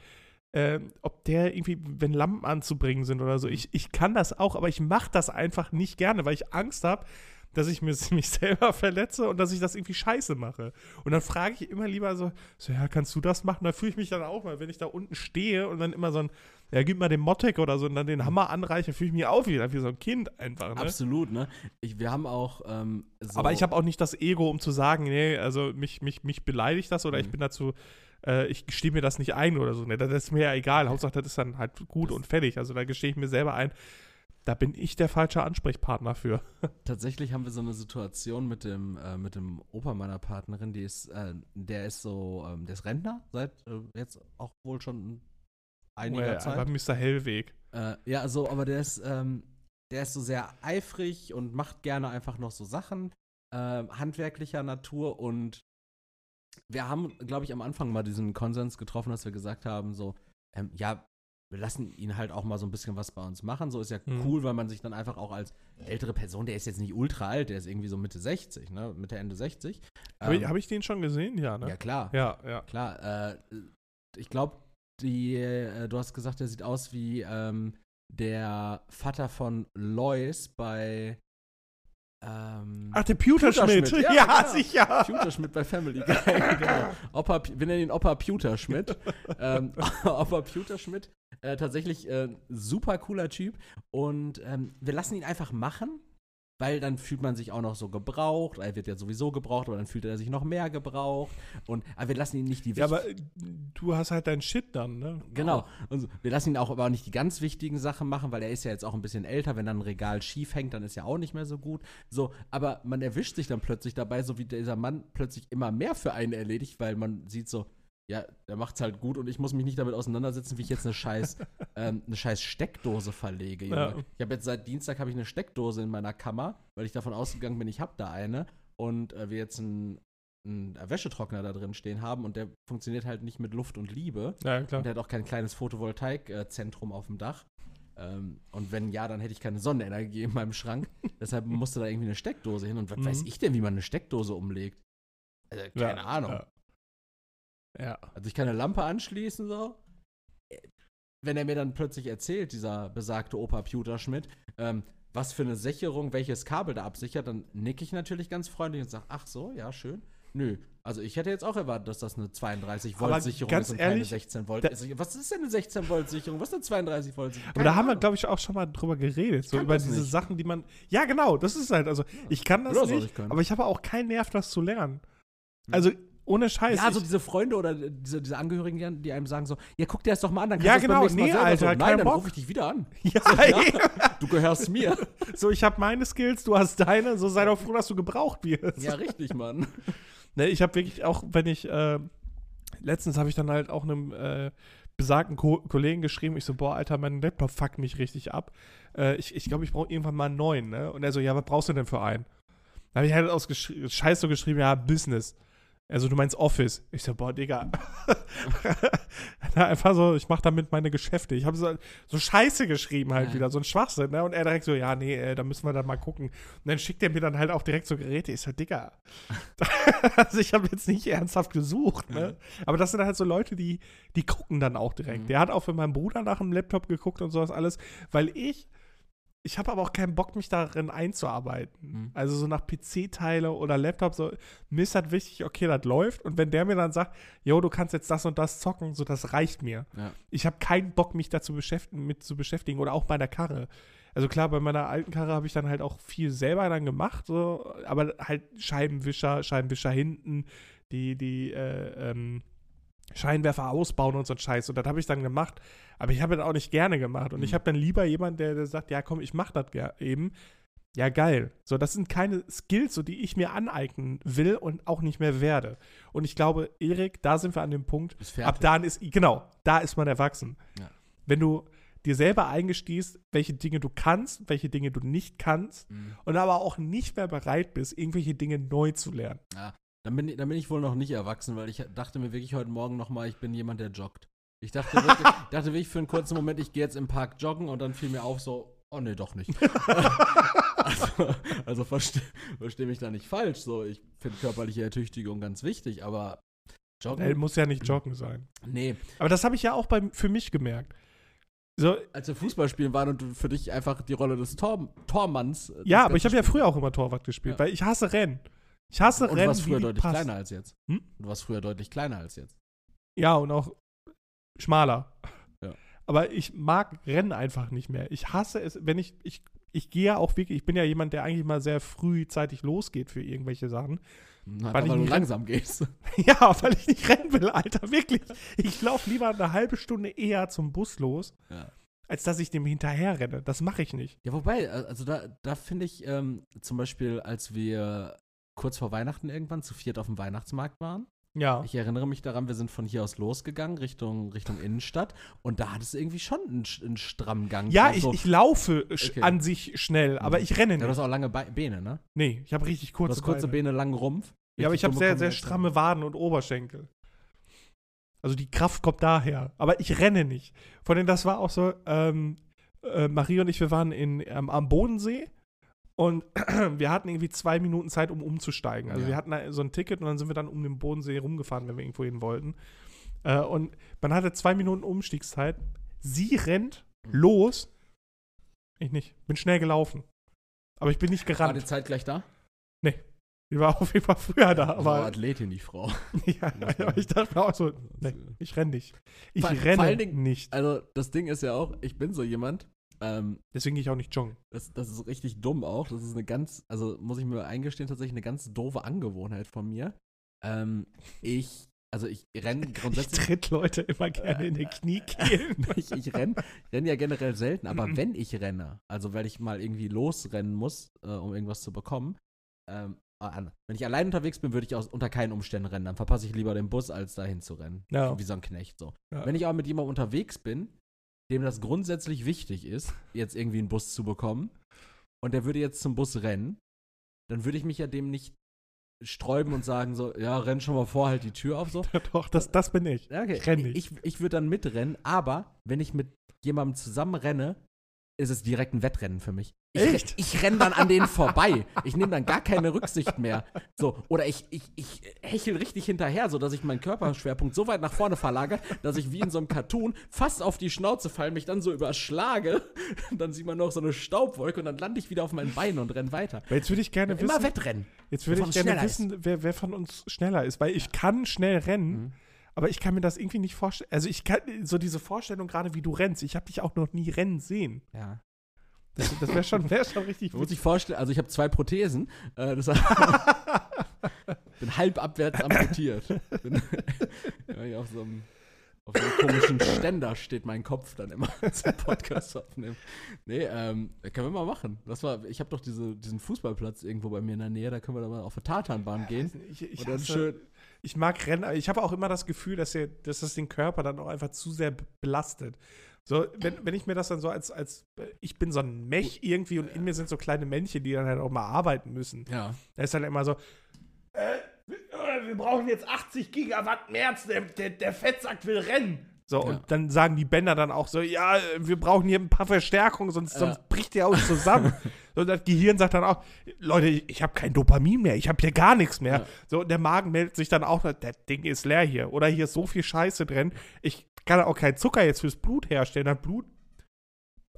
Speaker 1: ähm, ob der irgendwie, wenn Lampen anzubringen sind oder so, ich, ich kann das auch, aber ich mache das einfach nicht gerne, weil ich Angst habe, dass ich mir, mich selber verletze und dass ich das irgendwie scheiße mache. Und dann frage ich immer lieber so, so ja, kannst du das machen? Da fühle ich mich dann auch mal, wenn ich da unten stehe und dann immer so ein, ja, gib mal den Mottek oder so und dann den Hammer anreichen, fühle ich mich auch wieder wie so ein Kind einfach. Ne?
Speaker 2: Absolut, ne? Ich, wir haben auch ähm, so
Speaker 1: Aber ich habe auch nicht das Ego, um zu sagen, nee, also mich, mich, mich beleidigt das oder ich
Speaker 2: Mhm.
Speaker 1: bin dazu, äh, ich gestehe mir das nicht ein oder so. Ne? Das ist mir ja egal. Hauptsache, das ist dann halt gut
Speaker 2: Das-
Speaker 1: und fertig. Also da gestehe ich mir selber ein, da bin ich der falsche Ansprechpartner für.
Speaker 2: Tatsächlich haben wir so eine Situation mit dem, äh, mit dem Opa meiner Partnerin, die ist, äh, der ist so, ähm, der ist Rentner seit äh, jetzt auch wohl schon einiger
Speaker 1: Äh,
Speaker 2: Zeit.
Speaker 1: Aber Mr. Hellweg.
Speaker 2: Äh, ja, so, aber der ist, ähm, der ist so sehr eifrig und macht gerne einfach noch so Sachen ähm, handwerklicher Natur und wir haben, glaube ich, am Anfang mal diesen Konsens getroffen, dass wir gesagt haben, so, ähm, ja, wir lassen ihn halt auch mal so ein bisschen was bei uns machen. So ist ja
Speaker 1: Mhm.
Speaker 2: cool, weil man sich dann einfach auch als ältere Person, der ist jetzt nicht ultra alt, der ist irgendwie so Mitte 60, ne? Mitte, Ende 60.
Speaker 1: Habe ich,
Speaker 2: Ähm,
Speaker 1: hab ich den schon gesehen? Ja, ne?
Speaker 2: ja, klar.
Speaker 1: Ja, ja.
Speaker 2: Klar, äh, ich glaube, die, äh, du hast gesagt, der sieht aus wie ähm, der Vater von Lois bei ähm,
Speaker 1: Ach, der Pewterschmidt.
Speaker 2: Pewterschmidt,
Speaker 1: Ja,
Speaker 2: ja, genau.
Speaker 1: sicher.
Speaker 2: Pewterschmidt bei Family Guy. genau. Opa, wir nennen ihn Opa Pewterschmidt. ähm, Opa Pewterschmidt. Äh, tatsächlich äh, super cooler Typ. Und ähm, wir lassen ihn einfach machen, weil dann fühlt man sich auch noch so gebraucht. Er wird ja sowieso gebraucht, aber dann fühlt er sich noch mehr gebraucht. Und aber wir lassen ihn nicht die
Speaker 1: Ja, aber du hast halt deinen Shit dann, ne?
Speaker 2: Genau. Und wir lassen ihn auch aber auch nicht die ganz wichtigen Sachen machen, weil er ist ja jetzt auch ein bisschen älter. Wenn dann ein Regal schief hängt, dann ist ja auch nicht mehr so gut. So, aber man erwischt sich dann plötzlich dabei, so wie dieser Mann plötzlich immer mehr für einen erledigt, weil man sieht so, ja, der macht's halt gut und ich muss mich nicht damit auseinandersetzen, wie ich jetzt eine scheiß, ähm, eine scheiß Steckdose verlege.
Speaker 1: Ja.
Speaker 2: Ich habe jetzt seit Dienstag habe ich eine Steckdose in meiner Kammer, weil ich davon ausgegangen bin, ich habe da eine und äh, wir jetzt einen, einen Wäschetrockner da drin stehen haben und der funktioniert halt nicht mit Luft und Liebe.
Speaker 1: Ja, klar.
Speaker 2: Und der hat auch kein kleines Photovoltaikzentrum auf dem Dach. Ähm, und wenn ja, dann hätte ich keine Sonnenenergie in meinem Schrank. Deshalb musste da irgendwie eine Steckdose hin. Und was
Speaker 1: Mhm.
Speaker 2: weiß ich denn, wie man eine Steckdose umlegt? Also, keine
Speaker 1: Ja,
Speaker 2: Ahnung.
Speaker 1: Ja. Ja.
Speaker 2: Also ich kann eine Lampe anschließen, so. Wenn er mir dann plötzlich erzählt, dieser besagte Opa Pewterschmidt, ähm, was für eine Sicherung, welches Kabel da absichert, dann nicke ich natürlich ganz freundlich und sage, ach so, ja, schön. Nö, also ich hätte jetzt auch erwartet, dass das eine 32 Volt Sicherung ist und
Speaker 1: ehrlich,
Speaker 2: keine 16 Volt.
Speaker 1: da-.
Speaker 2: Was ist denn eine 16 Volt Sicherung? Was ist eine 32 Volt Sicherung?
Speaker 1: Aber da haben wir, glaube ich, auch schon mal drüber geredet. So über diese
Speaker 2: nicht.
Speaker 1: Sachen, die man. Ja, genau, das ist halt. Also, ich kann das
Speaker 2: Oder
Speaker 1: nicht,
Speaker 2: ich
Speaker 1: aber ich habe auch keinen Nerv, das zu lernen.
Speaker 2: Hm.
Speaker 1: Also, ohne Scheiß.
Speaker 2: ja, so diese Freunde oder diese, diese Angehörigen, die- einem sagen so, ja, guck dir das doch mal an, dann kannst
Speaker 1: Ja,
Speaker 2: du das beim
Speaker 1: genau,
Speaker 2: nächsten Mal
Speaker 1: nee,
Speaker 2: selber
Speaker 1: Alter,
Speaker 2: so. Nein, dann rufe ich dich wieder an.
Speaker 1: ja,
Speaker 2: Ja. Du gehörst mir.
Speaker 1: so, ich habe meine Skills, du hast deine. So sei doch froh, dass du gebraucht wirst.
Speaker 2: ja, richtig, Mann.
Speaker 1: Ne, ich habe wirklich auch, wenn ich, äh, letztens habe ich dann halt auch einem äh, besagten Ko Kollegen geschrieben, ich so, boah, Alter, mein Laptop fuckt mich richtig ab. Äh, ich ich glaube, ich brauche irgendwann mal einen neuen, ne? Und er so, ja, was brauchst du denn für einen? Da habe ich halt aus Scheiß so geschrieben, ja, Business. Also du meinst Office. Ich so, boah, Digga. Einfach so, ich mache damit meine Geschäfte. Ich habe so, so Scheiße geschrieben halt
Speaker 2: Ja.
Speaker 1: wieder, so ein Schwachsinn, ne? Und er direkt so, ja, nee, äh, da müssen wir dann mal gucken. Und dann schickt er mir dann halt auch direkt so Geräte. Ich so, Digga. also ich habe jetzt nicht ernsthaft gesucht, ne? Aber das sind halt so Leute, die, die gucken dann auch direkt.
Speaker 2: Mhm.
Speaker 1: Der hat auch für meinen Bruder nach dem Laptop geguckt und sowas alles, weil ich, ich habe aber auch keinen Bock, mich darin einzuarbeiten.
Speaker 2: Mhm.
Speaker 1: Also so nach PC-Teile oder Laptop, so, mir ist halt wichtig, okay, das läuft. Und wenn der mir dann sagt, yo, du kannst jetzt das und das zocken, so, das reicht mir.
Speaker 2: Ja.
Speaker 1: Ich habe keinen Bock, mich dazu beschäftigen, mit zu beschäftigen oder auch bei der Karre. Also klar, bei meiner alten Karre habe ich dann halt auch viel selber dann gemacht, so, aber halt Scheibenwischer, Scheibenwischer hinten, die, die, äh, ähm, Scheinwerfer ausbauen und so ein Scheiß. Und das habe ich dann gemacht. Aber ich habe das auch nicht gerne gemacht. Und ich
Speaker 2: Mhm.
Speaker 1: habe dann lieber jemanden, der, der sagt, ja komm, ich mache das eben. Ja, geil. So, das sind keine Skills, so, die ich mir aneignen will und auch nicht mehr werde. Und ich glaube, Erik, da sind wir an dem Punkt, ab dann ist, genau, da ist man erwachsen.
Speaker 2: Ja.
Speaker 1: Wenn du dir selber eingestehst, welche Dinge du kannst, welche Dinge du nicht kannst
Speaker 2: Mhm.
Speaker 1: und aber auch nicht mehr bereit bist, irgendwelche Dinge neu zu lernen.
Speaker 2: Dann bin, ich, dann bin ich wohl noch nicht erwachsen, weil ich dachte mir wirklich heute Morgen nochmal, ich bin jemand, der joggt. Ich dachte wirklich, dachte wirklich für einen kurzen Moment, ich gehe jetzt im Park joggen und dann fiel mir auf so, oh nee, doch nicht. also also verstehe versteh mich da nicht falsch. So, ich finde körperliche Ertüchtigung ganz wichtig, aber joggen.
Speaker 1: Er muss ja nicht joggen sein.
Speaker 2: nee,
Speaker 1: Aber das habe ich ja auch bei, für mich gemerkt. So,
Speaker 2: als wir Fußball spielen waren und du für dich einfach die Rolle des Tor, Tormanns. äh, das
Speaker 1: ja, aber ich habe ja früher auch immer Torwart gespielt,
Speaker 2: Ja.
Speaker 1: weil ich hasse Rennen. Ich hasse
Speaker 2: Und du
Speaker 1: Rennen,
Speaker 2: warst früher deutlich
Speaker 1: passt.
Speaker 2: kleiner als jetzt.
Speaker 1: Hm?
Speaker 2: Du warst früher deutlich kleiner als jetzt.
Speaker 1: Ja, und auch schmaler.
Speaker 2: Ja.
Speaker 1: aber ich mag Rennen einfach nicht mehr. Ich hasse es, wenn ich, ich, ich gehe ja auch wirklich, ich bin ja jemand, der eigentlich mal sehr frühzeitig losgeht für irgendwelche Sachen.
Speaker 2: Na,
Speaker 1: Weil
Speaker 2: weil
Speaker 1: ich
Speaker 2: du langsam gehst.
Speaker 1: Ja, weil ich nicht rennen will, Alter, wirklich. Ich laufe lieber eine halbe Stunde eher zum Bus los,
Speaker 2: Ja.
Speaker 1: als dass ich dem hinterher renne. Das mache ich nicht.
Speaker 2: Ja, wobei, also da, da finde ich ähm, zum Beispiel, als wir kurz vor Weihnachten irgendwann zu viert auf dem Weihnachtsmarkt waren,
Speaker 1: Ja.
Speaker 2: ich erinnere mich daran, wir sind von hier aus losgegangen, Richtung, Richtung Innenstadt, und da hat es irgendwie schon einen, einen strammen Gang.
Speaker 1: Ja, ich,
Speaker 2: so.
Speaker 1: ich laufe
Speaker 2: Okay.
Speaker 1: an sich schnell, aber ich renne
Speaker 2: Ja, du hast
Speaker 1: nicht.
Speaker 2: auch lange Be Beine, ne?
Speaker 1: Nee, ich habe richtig
Speaker 2: Du
Speaker 1: kurze,
Speaker 2: hast kurze
Speaker 1: Beine.
Speaker 2: Beine, langen Rumpf.
Speaker 1: Ja, aber ich habe sehr, sehr stramme Waden und Oberschenkel. Also die Kraft kommt daher. Aber ich renne nicht. Vor allem, das war auch so, ähm, äh, Marie und ich, wir waren in, ähm, am Bodensee und wir hatten irgendwie zwei Minuten Zeit, um umzusteigen. Also
Speaker 2: Ja.
Speaker 1: wir hatten so ein Ticket und dann sind wir dann um den Bodensee rumgefahren, wenn wir irgendwo hin wollten. Äh, und man hatte zwei Minuten Umstiegszeit. Sie rennt los. Ich nicht. Bin schnell gelaufen. Aber ich bin nicht
Speaker 2: War
Speaker 1: gerannt.
Speaker 2: die Zeit gleich da?
Speaker 1: Ich war auf jeden Fall früher da.
Speaker 2: War
Speaker 1: Aber
Speaker 2: Athletin, die Frau.
Speaker 1: ja, aber ich dachte mir auch so, nee, ich renne nicht. Ich
Speaker 2: Dingen-
Speaker 1: nicht.
Speaker 2: Also, das Ding ist ja auch, ich bin so jemand, ähm,
Speaker 1: Deswegen gehe ich auch nicht joggen.
Speaker 2: das, das ist richtig dumm auch. Das ist eine ganz, also muss ich mir eingestehen, tatsächlich eine ganz doofe Angewohnheit von mir. Ähm, ich, also ich renne
Speaker 1: Ich
Speaker 2: grundsätzlich.
Speaker 1: tritt Leute immer gerne in die Kniekehlen.
Speaker 2: ich ich renne renn ja generell selten, aber
Speaker 1: Mhm.
Speaker 2: wenn ich renne, also weil ich mal irgendwie losrennen muss, äh, um irgendwas zu bekommen, ähm, ah, wenn ich allein unterwegs bin, würde ich aus, unter keinen Umständen rennen. Dann verpasse ich lieber den Bus, als dahin zu rennen.
Speaker 1: Ja.
Speaker 2: Wie so ein Knecht so.
Speaker 1: Ja.
Speaker 2: Wenn ich aber mit jemandem unterwegs bin, dem das grundsätzlich wichtig ist, jetzt irgendwie einen Bus zu bekommen, und der würde jetzt zum Bus rennen, dann würde ich mich ja dem nicht sträuben und sagen so, ja, renn schon mal vor, halt die Tür auf so.
Speaker 1: Doch, das, das bin ich.
Speaker 2: Ja, okay.
Speaker 1: Ich renn nicht.
Speaker 2: Ich, ich würde dann mitrennen, aber wenn ich mit jemandem zusammen renne, ist es direkt ein Wettrennen für mich. Ich,
Speaker 1: Echt?
Speaker 2: Ich renne dann an denen vorbei. Ich nehme dann gar keine Rücksicht mehr. So, oder ich, ich, ich hechel richtig hinterher, sodass ich meinen Körperschwerpunkt so weit nach vorne verlagere, dass ich wie in so einem Cartoon fast auf die Schnauze falle, mich dann so überschlage. Dann sieht man noch so eine Staubwolke und dann lande ich wieder auf meinen Beinen und renne weiter.
Speaker 1: Aber jetzt würde ich gerne
Speaker 2: Immer
Speaker 1: wissen,
Speaker 2: Wettrennen.
Speaker 1: jetzt würde
Speaker 2: wer
Speaker 1: ich
Speaker 2: von uns
Speaker 1: gerne
Speaker 2: schneller ist.
Speaker 1: wissen wer, wer von uns schneller ist. Weil ich kann schnell rennen,
Speaker 2: Mhm.
Speaker 1: aber ich kann mir das irgendwie nicht vorstellen. Also ich kann, so diese Vorstellung gerade, wie du rennst. Ich habe dich auch noch nie rennen sehen.
Speaker 2: Ja.
Speaker 1: Das, das wäre schon, wär schon richtig
Speaker 2: Man muss sich vorstellen, also ich habe zwei Prothesen. Äh, das bin halb abwärts amputiert. Bin, ja, auf so einem auf so einem komischen Ständer steht mein Kopf dann immer zum Podcast aufnehmen. Nee, ähm, können wir mal machen. Das war, ich habe doch diese, diesen Fußballplatz irgendwo bei mir in der Nähe, da können wir dann mal auf eine Tatanbahn gehen.
Speaker 1: Ich, ich, hasse-
Speaker 2: schön.
Speaker 1: ich mag Rennen, ich habe auch immer das Gefühl, dass, er, dass das den Körper dann auch einfach zu sehr be- belastet. So, wenn, wenn ich mir das dann so als, als äh, ich bin so ein Mech irgendwie und in mir sind so kleine Männchen, die dann halt auch mal arbeiten müssen.
Speaker 2: Ja.
Speaker 1: Da ist dann immer so, äh, wir- brauchen jetzt 80 Gigawatt März, der, der, der Fettsack will rennen. So,
Speaker 2: Ja.
Speaker 1: und dann sagen die Bänder dann auch so, ja, wir brauchen hier ein paar Verstärkungen, sonst,
Speaker 2: Ja.
Speaker 1: sonst bricht der uns zusammen. und das Gehirn sagt dann auch, Leute, ich, ich habe kein Dopamin mehr, ich habe hier gar nichts mehr.
Speaker 2: Ja.
Speaker 1: So, und der Magen meldet sich dann auch, das Ding ist leer hier. Oder hier ist so viel Scheiße drin, ich kann auch keinen Zucker jetzt fürs Blut herstellen. Das Blut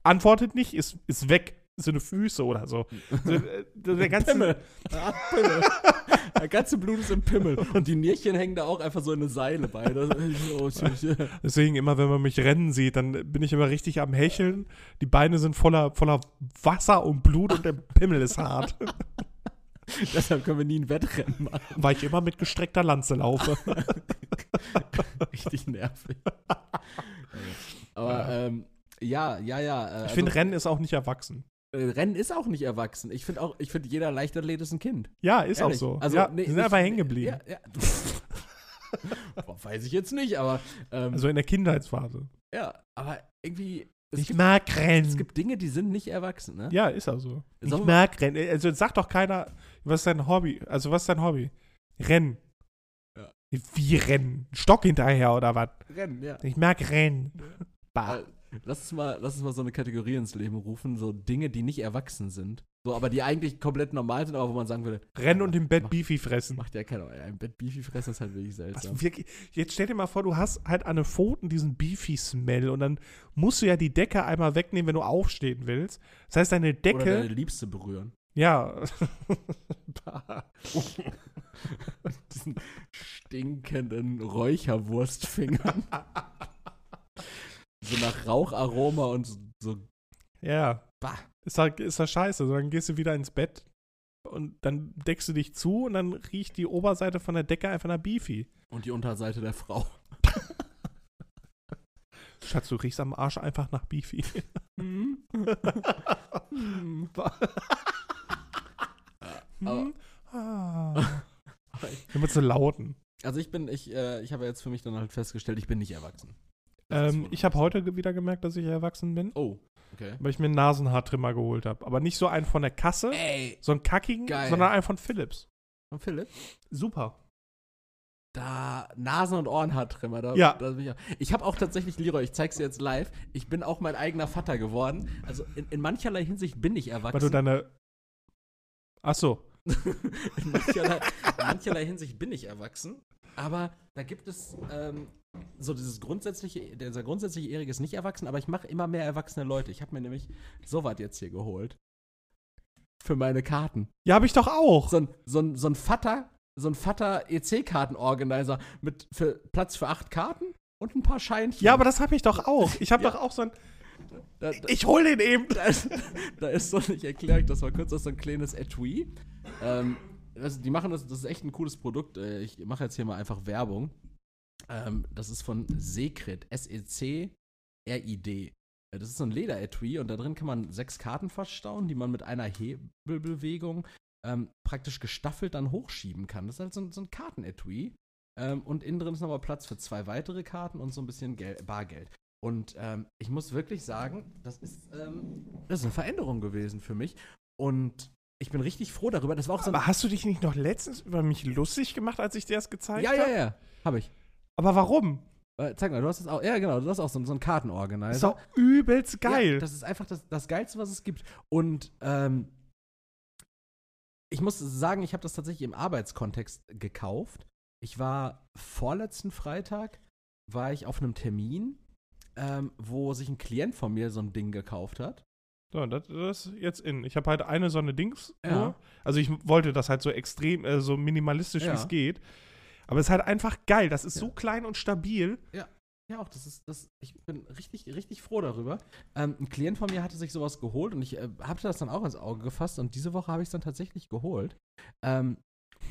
Speaker 1: antwortet nicht, ist, ist weg. So eine Füße oder so. so äh, der ganze,
Speaker 2: Pimmel. Ah, Pimmel. Der ganze Blut ist im Pimmel. Und die Nierchen hängen da auch einfach so in eine Seile bei.
Speaker 1: Deswegen immer, wenn man mich rennen sieht, dann bin ich immer richtig am Hecheln. Die Beine sind voller, voller Wasser und Blut und der Pimmel ist hart,
Speaker 2: Deshalb können wir nie ein Wettrennen machen.
Speaker 1: weil ich immer mit gestreckter Lanze laufe.
Speaker 2: Richtig nervig. Aber ähm, ja, ja, ja. Äh,
Speaker 1: Ich finde,
Speaker 2: also,
Speaker 1: Rennen ist auch nicht erwachsen.
Speaker 2: äh, Rennen ist auch nicht erwachsen. Ich finde auch, ich finde jeder Leichtathlet ist ein Kind.
Speaker 1: Ja, ist
Speaker 2: Ehrlich.
Speaker 1: auch so.
Speaker 2: Also,
Speaker 1: ja,
Speaker 2: nee,
Speaker 1: sind
Speaker 2: nicht-
Speaker 1: einfach hängen geblieben.
Speaker 2: Ja, ja. Boah, Weiß ich jetzt nicht, aber ähm,
Speaker 1: Also in der Kindheitsphase.
Speaker 2: ja, aber irgendwie es
Speaker 1: Ich
Speaker 2: gibt,
Speaker 1: mag
Speaker 2: es
Speaker 1: Rennen.
Speaker 2: gibt Dinge, die sind nicht erwachsen, ne?
Speaker 1: Ja, ist auch so. Ich
Speaker 2: Sollen wir-
Speaker 1: mag Rennen. Also sagt doch keiner, was ist dein Hobby? Also was ist dein Hobby? Rennen.
Speaker 2: Ja.
Speaker 1: Wie Rennen? Stock hinterher oder was?
Speaker 2: Rennen, ja.
Speaker 1: Ich mag Rennen. Bah.
Speaker 2: Äh, Lass uns, mal, lass uns mal so eine Kategorie ins Leben rufen, so Dinge, die nicht erwachsen sind. So, aber die eigentlich komplett normal sind, aber wo man sagen würde,
Speaker 1: Rennen und im Bett Beefy fressen.
Speaker 2: macht ja keiner. Ein Bett Beefy fressen ist halt wirklich seltsam.
Speaker 1: Was wirklich, jetzt stell dir mal vor, du hast halt an den Pfoten diesen Beefy-Smell und dann musst du ja die Decke einmal wegnehmen, wenn du aufstehen willst. Das heißt, deine
Speaker 2: Oder
Speaker 1: Decke,
Speaker 2: deine Liebste berühren.
Speaker 1: ja.
Speaker 2: Diesen stinkenden Räucherwurstfingern. so nach Raucharoma und so, so
Speaker 1: Ja.
Speaker 2: bah.
Speaker 1: Ist halt, ist halt scheiße. So, dann gehst du wieder ins Bett und dann deckst du dich zu und dann riecht die Oberseite von der Decke einfach nach Beefy.
Speaker 2: Und die Unterseite der Frau.
Speaker 1: Schatz, du riechst am Arsch einfach nach Beefy.
Speaker 2: Hm. Hm.
Speaker 1: Hm? Ah. Immer zu lauten.
Speaker 2: Also ich bin, ich, äh, ich habe jetzt für mich dann halt festgestellt, ich bin nicht erwachsen.
Speaker 1: Ähm, ich habe heute wieder gemerkt, dass ich erwachsen bin,
Speaker 2: Oh, okay.
Speaker 1: weil ich mir einen Nasenhaartrimmer geholt habe. Aber nicht so einen von der Kasse,
Speaker 2: Ey,
Speaker 1: so einen kackigen,
Speaker 2: Geil.
Speaker 1: sondern einen von Philips.
Speaker 2: von Philipp.
Speaker 1: Super.
Speaker 2: Da Nasen- und Ohrenhaartrimmer. Da,
Speaker 1: Ja.
Speaker 2: Da bin ich auch. ich habe auch tatsächlich, Leroy, ich zeig's dir jetzt live, ich bin auch mein eigener Vater geworden. Also in, in mancherlei Hinsicht bin ich erwachsen.
Speaker 1: Weil du deine. Ach so.
Speaker 2: in, mancherlei, in mancherlei Hinsicht bin ich erwachsen. Aber da gibt es ähm, so dieses grundsätzliche, dieser grundsätzliche Erik ist nicht erwachsen, aber ich mache immer mehr erwachsene Leute. Ich habe mir nämlich sowas jetzt hier geholt. Für meine Karten.
Speaker 1: Ja, habe ich doch auch.
Speaker 2: So ein, so ein, so ein Vater, so ein Vater EC-Karten-Organizer mit für Platz für acht Karten und ein paar Scheinchen.
Speaker 1: Ja, aber das habe ich doch auch. Ich habe
Speaker 2: Ja.
Speaker 1: doch auch so ein.
Speaker 2: da, da,
Speaker 1: Ich hol den eben.
Speaker 2: da, ist, da ist so, ich erkläre euch das mal kurz, das ist so ein kleines Etui. Ähm, also die machen das, das ist echt ein cooles Produkt. Äh, Ich mache jetzt hier mal einfach Werbung. Ähm, das ist von Secret, S-E-C-R-I-D. Das ist so ein Lederetui und da drin kann man sechs Karten verstauen, die man mit einer Hebelbewegung ähm, praktisch gestaffelt dann hochschieben kann. Das ist halt so, ein- so ein Kartenetui. Ähm, und innen drin ist nochmal Platz für zwei weitere Karten und so ein bisschen Gel Bargeld. Und ähm, ich muss wirklich sagen, das ist, ähm, das ist eine Veränderung gewesen für mich. Und ich bin richtig froh darüber. Das war auch so.
Speaker 1: Aber hast du dich nicht noch letztens über mich lustig gemacht, als ich dir das gezeigt
Speaker 2: Ja,
Speaker 1: habe?
Speaker 2: ja, ja. Habe ich.
Speaker 1: Aber warum?
Speaker 2: Äh, zeig mal, du hast das auch. Ja, genau, du hast auch so, so einen
Speaker 1: Das
Speaker 2: Kartenorganizer.
Speaker 1: ist doch übelst geil.
Speaker 2: Ja, das ist einfach das, das Geilste, was es gibt. Und ähm, ich muss sagen, ich habe das tatsächlich im Arbeitskontext gekauft. Ich war vorletzten Freitag, war ich auf einem Termin, ähm, wo sich ein Klient von mir so ein Ding gekauft hat.
Speaker 1: so, das, ist jetzt in. Ich habe halt eine so eine Dings.
Speaker 2: Ja.
Speaker 1: Nur. Also ich wollte das halt so extrem, äh, so minimalistisch wie
Speaker 2: Ja.
Speaker 1: es geht. Aber es ist halt einfach geil. Das ist
Speaker 2: Ja.
Speaker 1: so klein und stabil.
Speaker 2: Ja, auch, das ist, das, ich bin richtig, richtig froh darüber. Ähm, ein Klient von mir hatte sich sowas geholt und ich äh, habe das dann auch ins Auge gefasst und diese Woche habe ich es dann tatsächlich geholt. Ähm,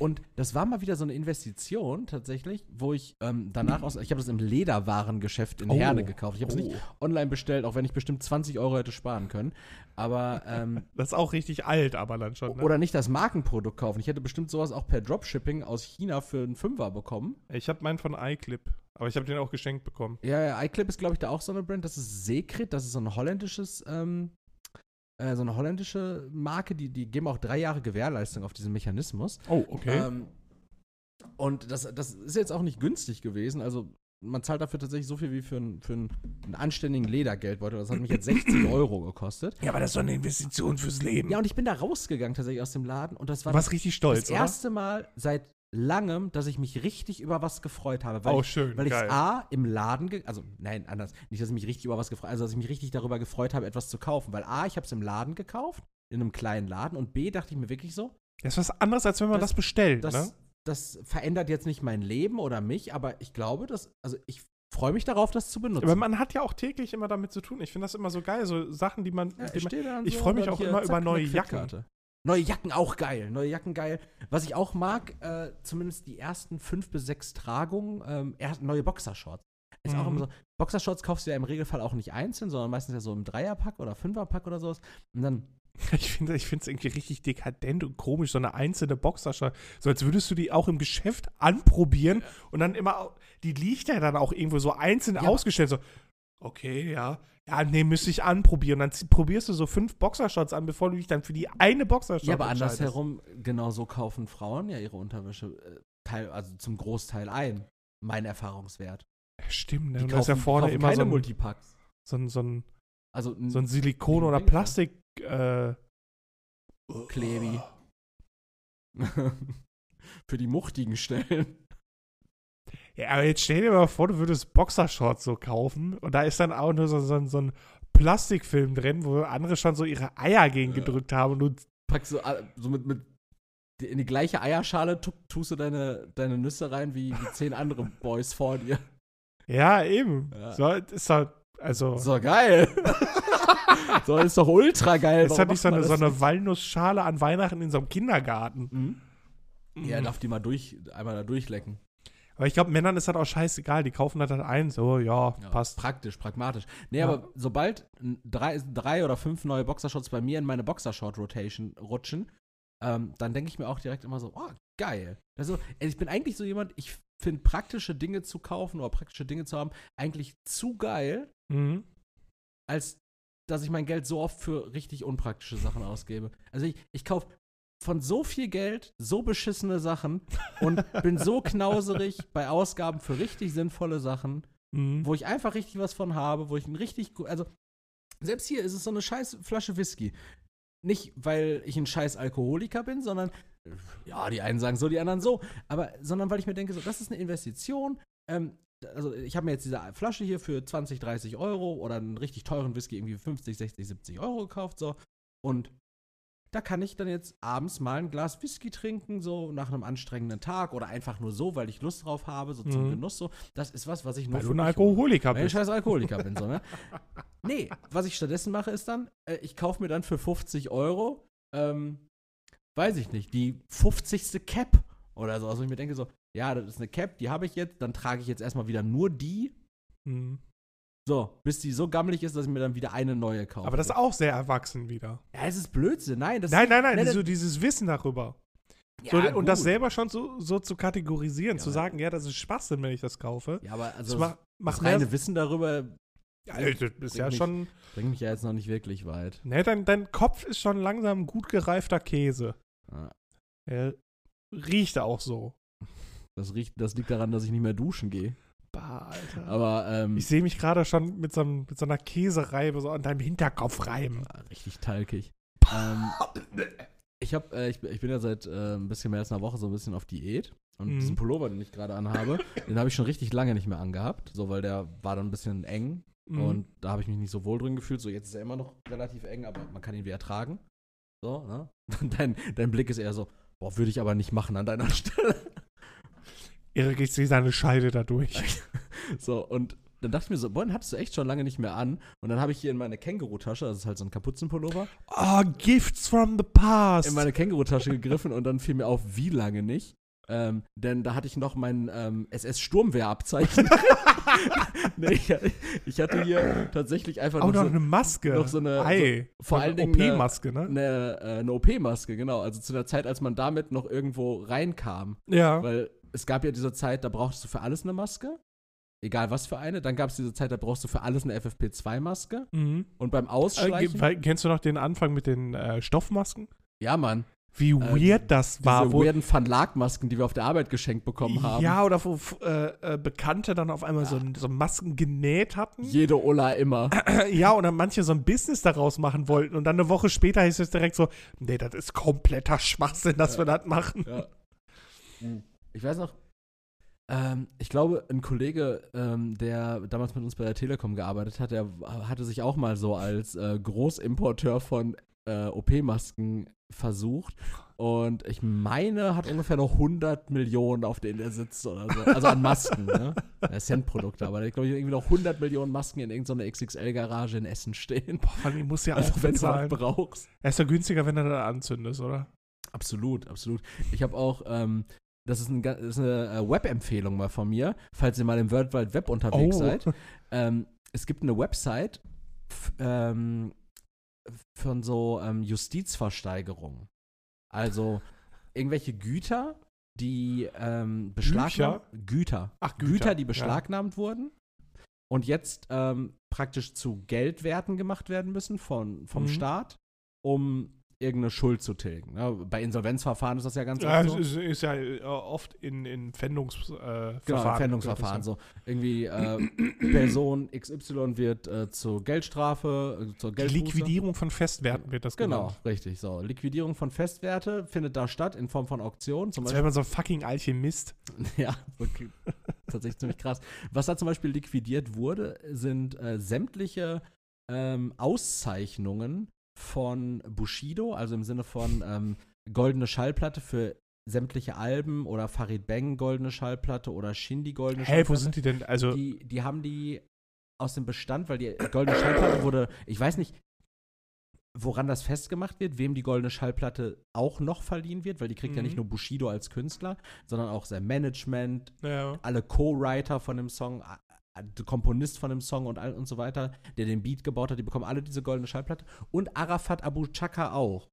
Speaker 2: und das war mal wieder so eine Investition tatsächlich, wo ich ähm, danach aus, ich habe das im Lederwarengeschäft in
Speaker 1: Oh.
Speaker 2: Herne gekauft. Ich habe es
Speaker 1: Oh.
Speaker 2: nicht online bestellt, auch wenn ich bestimmt 20 Euro hätte sparen können. Aber, ähm,
Speaker 1: Das ist auch richtig alt, aber dann schon. Ne?
Speaker 2: oder nicht das Markenprodukt kaufen. Ich hätte bestimmt sowas auch per Dropshipping aus China für einen Fünfer bekommen.
Speaker 1: Ich habe meinen von iClip. Aber ich habe den auch geschenkt bekommen.
Speaker 2: Ja, ja, iClip ist, glaube ich, da auch so eine Brand. Das ist Secret, das ist so ein holländisches, ähm, äh, so eine holländische Marke, die, die geben auch drei Jahre Gewährleistung auf diesen Mechanismus.
Speaker 1: Oh, okay.
Speaker 2: Ähm, und das, das ist jetzt auch nicht günstig gewesen. Also man zahlt dafür tatsächlich so viel wie für, ein, für einen, einen anständigen Ledergeldbeutel. Das hat mich jetzt 60 Euro gekostet.
Speaker 1: ja, aber das ist doch eine Investition fürs Leben.
Speaker 2: Ja, und ich bin da rausgegangen tatsächlich aus dem Laden und das war
Speaker 1: du warst richtig stolz,
Speaker 2: das erste Mal seit langem, dass ich mich richtig über was gefreut habe. Weil?
Speaker 1: Oh,
Speaker 2: ich
Speaker 1: schön.
Speaker 2: weil ich. A im Laden, also nein, anders, nicht, dass ich mich richtig über was gefreut also dass ich mich richtig darüber gefreut habe, etwas zu kaufen. Weil A, ich habe es im Laden gekauft, in einem kleinen Laden, und B, dachte ich mir wirklich so,
Speaker 1: Das ist was anderes, als wenn man das,
Speaker 2: Das-
Speaker 1: bestellt,
Speaker 2: das,
Speaker 1: ne?
Speaker 2: das verändert jetzt nicht mein Leben oder mich, aber ich glaube, dass, also ich freue mich darauf, das zu benutzen.
Speaker 1: Aber man hat ja auch täglich immer damit zu tun. Ich finde das immer so geil, so Sachen, die man.
Speaker 2: Ja,
Speaker 1: ich
Speaker 2: so
Speaker 1: freu
Speaker 2: und
Speaker 1: mich auch immer über neue
Speaker 2: Kreditkarte. Neue Jacken auch geil, neue Jacken geil. Was ich auch mag, äh, zumindest die ersten fünf bis sechs Tragungen, ähm, erst neue Boxershorts. Ist auch
Speaker 1: Mhm.
Speaker 2: immer so. Boxershorts kaufst du ja im Regelfall auch nicht einzeln, sondern meistens ja so im Dreierpack oder Fünferpack oder sowas. Und dann
Speaker 1: Ich finde es irgendwie richtig dekadent und komisch, so eine einzelne Boxershort. So als würdest du die auch im Geschäft anprobieren und dann immer, die liegt ja dann auch irgendwo so einzeln
Speaker 2: Ja.
Speaker 1: ausgestellt. So, okay, ja. Ja, nee, müsste ich anprobieren. Dann probierst du so fünf Boxershots an, bevor du dich dann für die eine Boxershot
Speaker 2: Ja, aber andersherum, genau so kaufen Frauen ja ihre Unterwäsche äh, teil, also zum Großteil ein. Mein Erfahrungswert.
Speaker 1: Ja, Stimmt, ne?
Speaker 2: Die
Speaker 1: Und da ist ja
Speaker 2: kaufen-
Speaker 1: vorne
Speaker 2: kaufen
Speaker 1: immer so ein,
Speaker 2: Multipacks.
Speaker 1: so ein, so ein,
Speaker 2: Also
Speaker 1: so ein Silikon- oder
Speaker 2: ja.
Speaker 1: Plastik. Äh,
Speaker 2: Klebi. Für die muchtigen Stellen.
Speaker 1: Ja, aber jetzt stell dir mal vor, du würdest Boxershorts so kaufen und da ist dann auch nur so, so, ein- so ein Plastikfilm drin, wo andere schon so ihre Eier gegen
Speaker 2: Ja.
Speaker 1: gedrückt haben und du
Speaker 2: Packst du all- so mit, mit die- in die gleiche Eierschale tu, tust du deine, deine Nüsse rein wie, wie zehn andere Boys vor dir.
Speaker 1: Ja, eben.
Speaker 2: Ja.
Speaker 1: So, ist halt, Also,
Speaker 2: So geil. so ist doch ultra geil.
Speaker 1: ist hat nicht so eine, so eine Walnussschale an Weihnachten in so einem Kindergarten.
Speaker 2: Mhm. Ja, er darf die mal durch, einmal da durchlecken.
Speaker 1: Aber ich glaube, Männern ist das auch scheißegal. Die kaufen das dann ein, so, ja,
Speaker 2: Ja,
Speaker 1: passt.
Speaker 2: Praktisch, pragmatisch. Nee,
Speaker 1: Ja.
Speaker 2: aber sobald drei, drei oder fünf neue Boxershorts bei mir in meine Boxershort-Rotation rutschen, ähm, dann denke ich mir auch direkt immer so, oh, geil. Also, ich bin eigentlich so jemand, ich finde praktische Dinge zu kaufen oder praktische Dinge zu haben eigentlich zu geil,
Speaker 1: Mhm.
Speaker 2: als dass ich mein Geld so oft für richtig unpraktische Sachen ausgebe. Also ich, ich kaufe von so viel Geld so beschissene Sachen und bin so knauserig bei Ausgaben für richtig sinnvolle Sachen,
Speaker 1: Mhm.
Speaker 2: wo ich einfach richtig was von habe, wo ich ein richtig, also selbst hier ist es so eine scheiß Flasche Whisky. Nicht, weil ich ein scheiß Alkoholiker bin, sondern, ja, die einen sagen so, die anderen so, aber, sondern weil ich mir denke, so, das ist eine Investition. Ähm, also ich habe mir jetzt diese Flasche hier für 20, 30 Euro oder einen richtig teuren Whisky irgendwie für 50, 60, 70 Euro gekauft, so. Und da kann ich dann jetzt abends mal ein Glas Whisky trinken, so nach einem anstrengenden Tag oder einfach nur so, weil ich Lust drauf habe, so zum
Speaker 1: Mhm.
Speaker 2: Genuss, so. Das ist was, was ich nur
Speaker 1: Weil
Speaker 2: für
Speaker 1: du ein Alkoholiker
Speaker 2: weil ich
Speaker 1: bist.
Speaker 2: scheiß Alkoholiker bin, so, ne? Nee, was ich stattdessen mache, ist dann, äh, ich kaufe mir dann für 50 Euro, ähm, weiß ich nicht, die 50. Cap oder so. Also ich mir denke so, ja, das ist eine Cap, die habe ich jetzt, dann trage ich jetzt erstmal wieder nur die,
Speaker 1: Mhm.
Speaker 2: So, bis die so gammelig ist, dass ich mir dann wieder eine neue kaufe.
Speaker 1: Aber das ist auch sehr erwachsen wieder.
Speaker 2: ja, es ist Blödsinn, nein, das
Speaker 1: Nein, nein, nein,
Speaker 2: nein, das-
Speaker 1: so dieses Wissen darüber.
Speaker 2: ja,
Speaker 1: so, und das selber schon so, so zu kategorisieren,
Speaker 2: Ja,
Speaker 1: zu sagen, ja, das ist Schwachsinn, wenn ich das kaufe.
Speaker 2: Ja, aber also
Speaker 1: das macht,
Speaker 2: das
Speaker 1: macht
Speaker 2: reine Wissen darüber
Speaker 1: ja, das ist
Speaker 2: bringt
Speaker 1: ja
Speaker 2: mich-
Speaker 1: schon,
Speaker 2: bringt mich ja jetzt noch nicht wirklich weit.
Speaker 1: ne, dein, dein Kopf ist schon langsam gut gereifter Käse.
Speaker 2: Ja,
Speaker 1: Er riecht auch so.
Speaker 2: Das, riecht, das liegt daran, dass ich nicht mehr duschen gehe.
Speaker 1: Bah, Alter.
Speaker 2: Aber ähm,
Speaker 1: ich sehe mich gerade schon mit so, einem, mit so einer Käsereibe so an deinem Hinterkopf reiben.
Speaker 2: Richtig talkig. ähm, ich, hab, äh, ich, ich bin ja seit äh, ein bisschen mehr als einer Woche so ein bisschen auf Diät. Und
Speaker 1: Mhm.
Speaker 2: diesen Pullover, den ich gerade anhabe, den habe ich schon richtig lange nicht mehr angehabt. So, weil der war dann ein bisschen eng.
Speaker 1: Mhm.
Speaker 2: Und da habe ich mich nicht so wohl drin gefühlt. So, jetzt ist er immer noch relativ eng, aber man kann ihn wieder tragen. So, ne? Dein, dein Blick ist eher so, boah, würde ich aber nicht machen an deiner Stelle.
Speaker 1: Erik, ich sehe seine Scheide dadurch.
Speaker 2: So, und dann dachte ich mir so, boah, den hattest du echt schon lange nicht mehr an. Und dann habe ich hier in meine Känguru-Tasche, das ist halt so ein Kapuzenpullover,
Speaker 1: Oh, Gifts from the past.
Speaker 2: in meine Kängurutasche gegriffen und dann fiel mir auf, wie lange nicht. Ähm, denn da hatte ich noch mein ähm, SS-Sturmwehrabzeichen. nee, ich, ich hatte hier tatsächlich einfach
Speaker 1: auch
Speaker 2: noch
Speaker 1: noch
Speaker 2: so,
Speaker 1: eine Maske.
Speaker 2: noch so eine-
Speaker 1: Ei.
Speaker 2: vor
Speaker 1: So
Speaker 2: allen
Speaker 1: eine
Speaker 2: Dingen
Speaker 1: OP-Maske, ne?
Speaker 2: eine, äh, eine OP-Maske, genau. Also zu der Zeit, als man damit noch irgendwo reinkam.
Speaker 1: Ja.
Speaker 2: Weil es gab ja diese Zeit, da brauchst du für alles eine Maske. Egal was für eine. Dann gab es diese Zeit, da brauchst du für alles eine FFP2-Maske.
Speaker 1: Mhm.
Speaker 2: Und beim
Speaker 1: Äh,
Speaker 2: Ausschleichen.
Speaker 1: ge- kennst du noch den Anfang mit den äh, Stoffmasken?
Speaker 2: ja, Mann.
Speaker 1: Wie weird das war.
Speaker 2: Diese
Speaker 1: Wo,
Speaker 2: weirden Van Laak-Masken, die wir auf der Arbeit geschenkt bekommen haben.
Speaker 1: ja, oder wo äh, äh, Bekannte dann auf einmal so, so Masken genäht hatten.
Speaker 2: Jede Ola immer.
Speaker 1: Ja, oder manche so ein Business daraus machen wollten. Und dann eine Woche später hieß es direkt so, nee, das ist kompletter Schwachsinn, dass wir das machen.
Speaker 2: Ja. Ich weiß noch, ähm, ich glaube, ein Kollege, ähm, der damals mit uns bei der Telekom gearbeitet hat, der hatte sich auch mal so als äh, Großimporteur von äh, OP-Masken versucht. Und ich meine, hat ungefähr noch 100 Millionen, auf denen er sitzt oder so. Also an Masken, ne? Ja, Centprodukte, aber ich glaube, irgendwie noch 100 Millionen Masken in irgendeiner XXL-Garage in Essen stehen.
Speaker 1: Boah, die muss ja
Speaker 2: Also,
Speaker 1: auch
Speaker 2: wenn du
Speaker 1: bezahlen.
Speaker 2: brauchst.
Speaker 1: Er ist ja günstiger, wenn du das anzündest, oder?
Speaker 2: Absolut, absolut. Ich habe auch, ähm, das ist, ein, das ist eine äh, Web-Empfehlung mal von mir, falls ihr mal im World Wide Web unterwegs
Speaker 1: Oh.
Speaker 2: seid. Ähm, es gibt eine Website ähm, von so ähm, Justizversteigerungen. Also irgendwelche Güter, die ähm, beschlagnahmt Güter.
Speaker 1: Ach,
Speaker 2: Güter,
Speaker 1: Güter,
Speaker 2: die
Speaker 1: ja.
Speaker 2: beschlagnahmt wurden und jetzt ähm, praktisch zu Geldwerten gemacht werden müssen von, vom
Speaker 1: Mhm.
Speaker 2: Staat, um irgendeine Schuld zu tilgen. Ja, bei Insolvenzverfahren ist das ja ganz
Speaker 1: Ja,
Speaker 2: oft
Speaker 1: es
Speaker 2: so.
Speaker 1: ist, ist ja äh, oft in, in Pfändungsverfahren. Äh,
Speaker 2: Genau,
Speaker 1: Verfahren.
Speaker 2: Pfändungsverfahren. So irgendwie äh, Person XY wird äh, zur Geldstrafe, äh, zur Geldbuße.
Speaker 1: Liquidierung von Festwerten wird das
Speaker 2: Genau,
Speaker 1: genannt.
Speaker 2: richtig. So Liquidierung von Festwerte findet da statt in Form von Auktionen. Zum
Speaker 1: Als wäre man so ein fucking Alchemist.
Speaker 2: Ja, okay. tatsächlich ziemlich krass. Was da zum Beispiel liquidiert wurde, sind sämtliche ähm, Auszeichnungen von Bushido, also im Sinne von ähm, goldene Schallplatte für sämtliche Alben oder Farid Bang goldene Schallplatte oder Shindy goldene
Speaker 1: wo
Speaker 2: Schallplatte.
Speaker 1: sind die denn? Also,
Speaker 2: die, die haben die aus dem Bestand, weil die goldene Schallplatte wurde, ich weiß nicht, woran das festgemacht wird, wem die goldene Schallplatte auch noch verliehen wird, weil die kriegt ja
Speaker 1: Mhm.
Speaker 2: nicht nur Bushido als Künstler, sondern auch sein Management,
Speaker 1: Ja.
Speaker 2: alle Co-Writer von dem Song, Komponist von dem Song und, all, und so weiter, der den Beat gebaut hat, die bekommen alle diese goldene Schallplatte. Und Arafat Abu Chaka auch.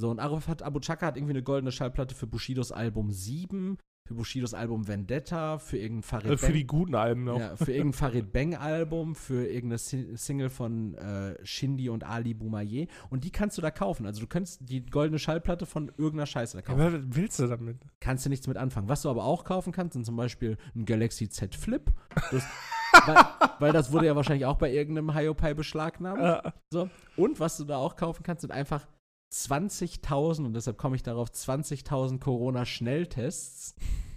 Speaker 2: So, und Arafat Abu Chaka hat irgendwie eine goldene Schallplatte für Bushidos Album 7, für Bushidos Album Vendetta, für irgendein Farid
Speaker 1: Äh, Für
Speaker 2: Bang-
Speaker 1: die guten Alben noch.
Speaker 2: ja, für irgendein Farid Bang Album, für irgendeine Si- Single von äh, Shindy und Ali Boumaier. Und die kannst du da kaufen. Also du kannst die goldene Schallplatte von irgendeiner Scheiße da
Speaker 1: Ja,
Speaker 2: kaufen.
Speaker 1: was willst du damit?
Speaker 2: Kannst du nichts mit anfangen. Was du aber auch kaufen kannst, sind zum Beispiel ein Galaxy Z Flip. Das, weil, weil das wurde ja wahrscheinlich auch bei irgendeinem Hiopai beschlagnahmt.
Speaker 1: Äh,
Speaker 2: So. Und was du da auch kaufen kannst, sind einfach 20.000, und deshalb komme ich darauf, 20.000 Corona-Schnelltests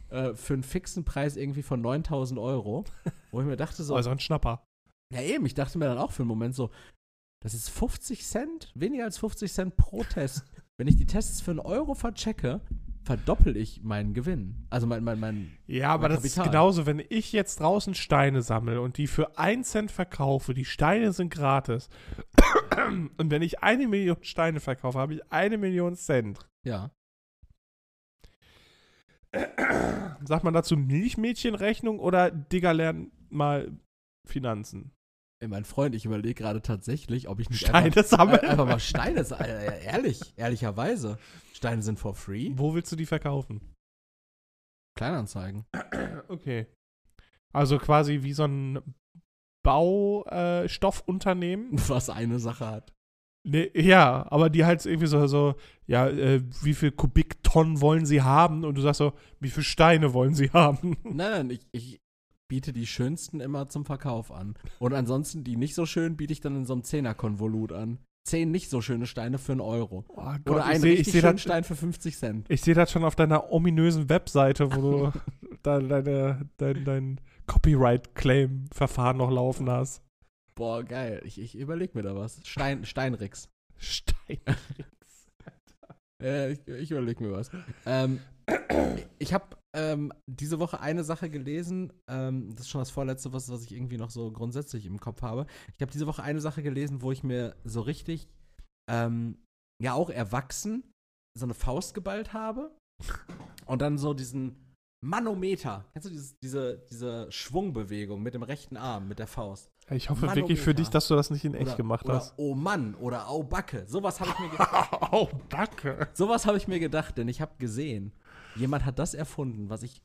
Speaker 2: äh, für einen fixen Preis irgendwie von 9.000 Euro. Wo ich mir dachte so,
Speaker 1: also ein Schnapper.
Speaker 2: ja eben, ich dachte mir dann auch für einen Moment so, das ist 50 Cent, weniger als 50 Cent pro Test. Wenn ich die Tests für einen Euro verchecke, verdoppel ich meinen Gewinn. Also mein, mein, mein,
Speaker 1: Ja, aber
Speaker 2: Mein
Speaker 1: das ist
Speaker 2: Kapital.
Speaker 1: genauso, wenn ich jetzt draußen Steine sammle und die für 1 Cent verkaufe, die Steine sind gratis. Und wenn ich eine Million Steine verkaufe, habe ich eine Million Cent.
Speaker 2: ja.
Speaker 1: Sagt man dazu Milchmädchenrechnung oder Digga lernen mal Finanzen?
Speaker 2: Ey, mein Freund, ich überlege gerade tatsächlich, ob ich nicht
Speaker 1: Steine
Speaker 2: einfach,
Speaker 1: sammeln?
Speaker 2: äh, einfach mal Steine, sa- äh, ehrlich, ehrlicherweise. Steine sind for free.
Speaker 1: Wo willst du die verkaufen?
Speaker 2: Kleinanzeigen.
Speaker 1: Okay. Also quasi wie so ein Baustoffunternehmen. Äh.
Speaker 2: Was eine Sache hat.
Speaker 1: Nee, ja, aber die halt irgendwie so, so ja, äh, wie viel Kubiktonnen wollen sie haben? Und du sagst so, wie viel Steine wollen sie haben?
Speaker 2: Nein, nein, ich, ich biete die schönsten immer zum Verkauf an. Und ansonsten die nicht so schön biete ich dann in so einem Zehnerkonvolut an. Zehn nicht so schöne Steine für einen Euro.
Speaker 1: Oh Gott,
Speaker 2: Oder
Speaker 1: ich
Speaker 2: einen
Speaker 1: seh- ich
Speaker 2: richtig
Speaker 1: seh
Speaker 2: schönen
Speaker 1: das-
Speaker 2: Stein für 50 Cent.
Speaker 1: Ich sehe das schon auf deiner ominösen Webseite, wo du da deine, dein, dein Copyright-Claim-Verfahren noch laufen hast.
Speaker 2: Boah, geil. Ich, ich überleg mir da was. Stein, Steinrix.
Speaker 1: Stein.
Speaker 2: Äh, ich, ich überleg mir was. Ähm, ich habe ähm, diese Woche eine Sache gelesen. Ähm, das ist schon das vorletzte, was, was ich irgendwie noch so grundsätzlich im Kopf habe. Ich habe diese Woche eine Sache gelesen, wo ich mir so richtig, ähm, ja auch erwachsen, so eine Faust geballt habe. Und dann so diesen Manometer. Kennst du dieses, diese, diese Schwungbewegung mit dem rechten Arm, mit der Faust?
Speaker 1: Ich hoffe
Speaker 2: Manometer.
Speaker 1: wirklich für dich, dass du das nicht in echt
Speaker 2: oder,
Speaker 1: gemacht
Speaker 2: oder
Speaker 1: hast.
Speaker 2: Oh Mann oder Oh Backe. Sowas habe ich mir gedacht.
Speaker 1: oh, danke.
Speaker 2: Sowas habe ich mir gedacht, denn ich habe gesehen, jemand hat das erfunden, was ich.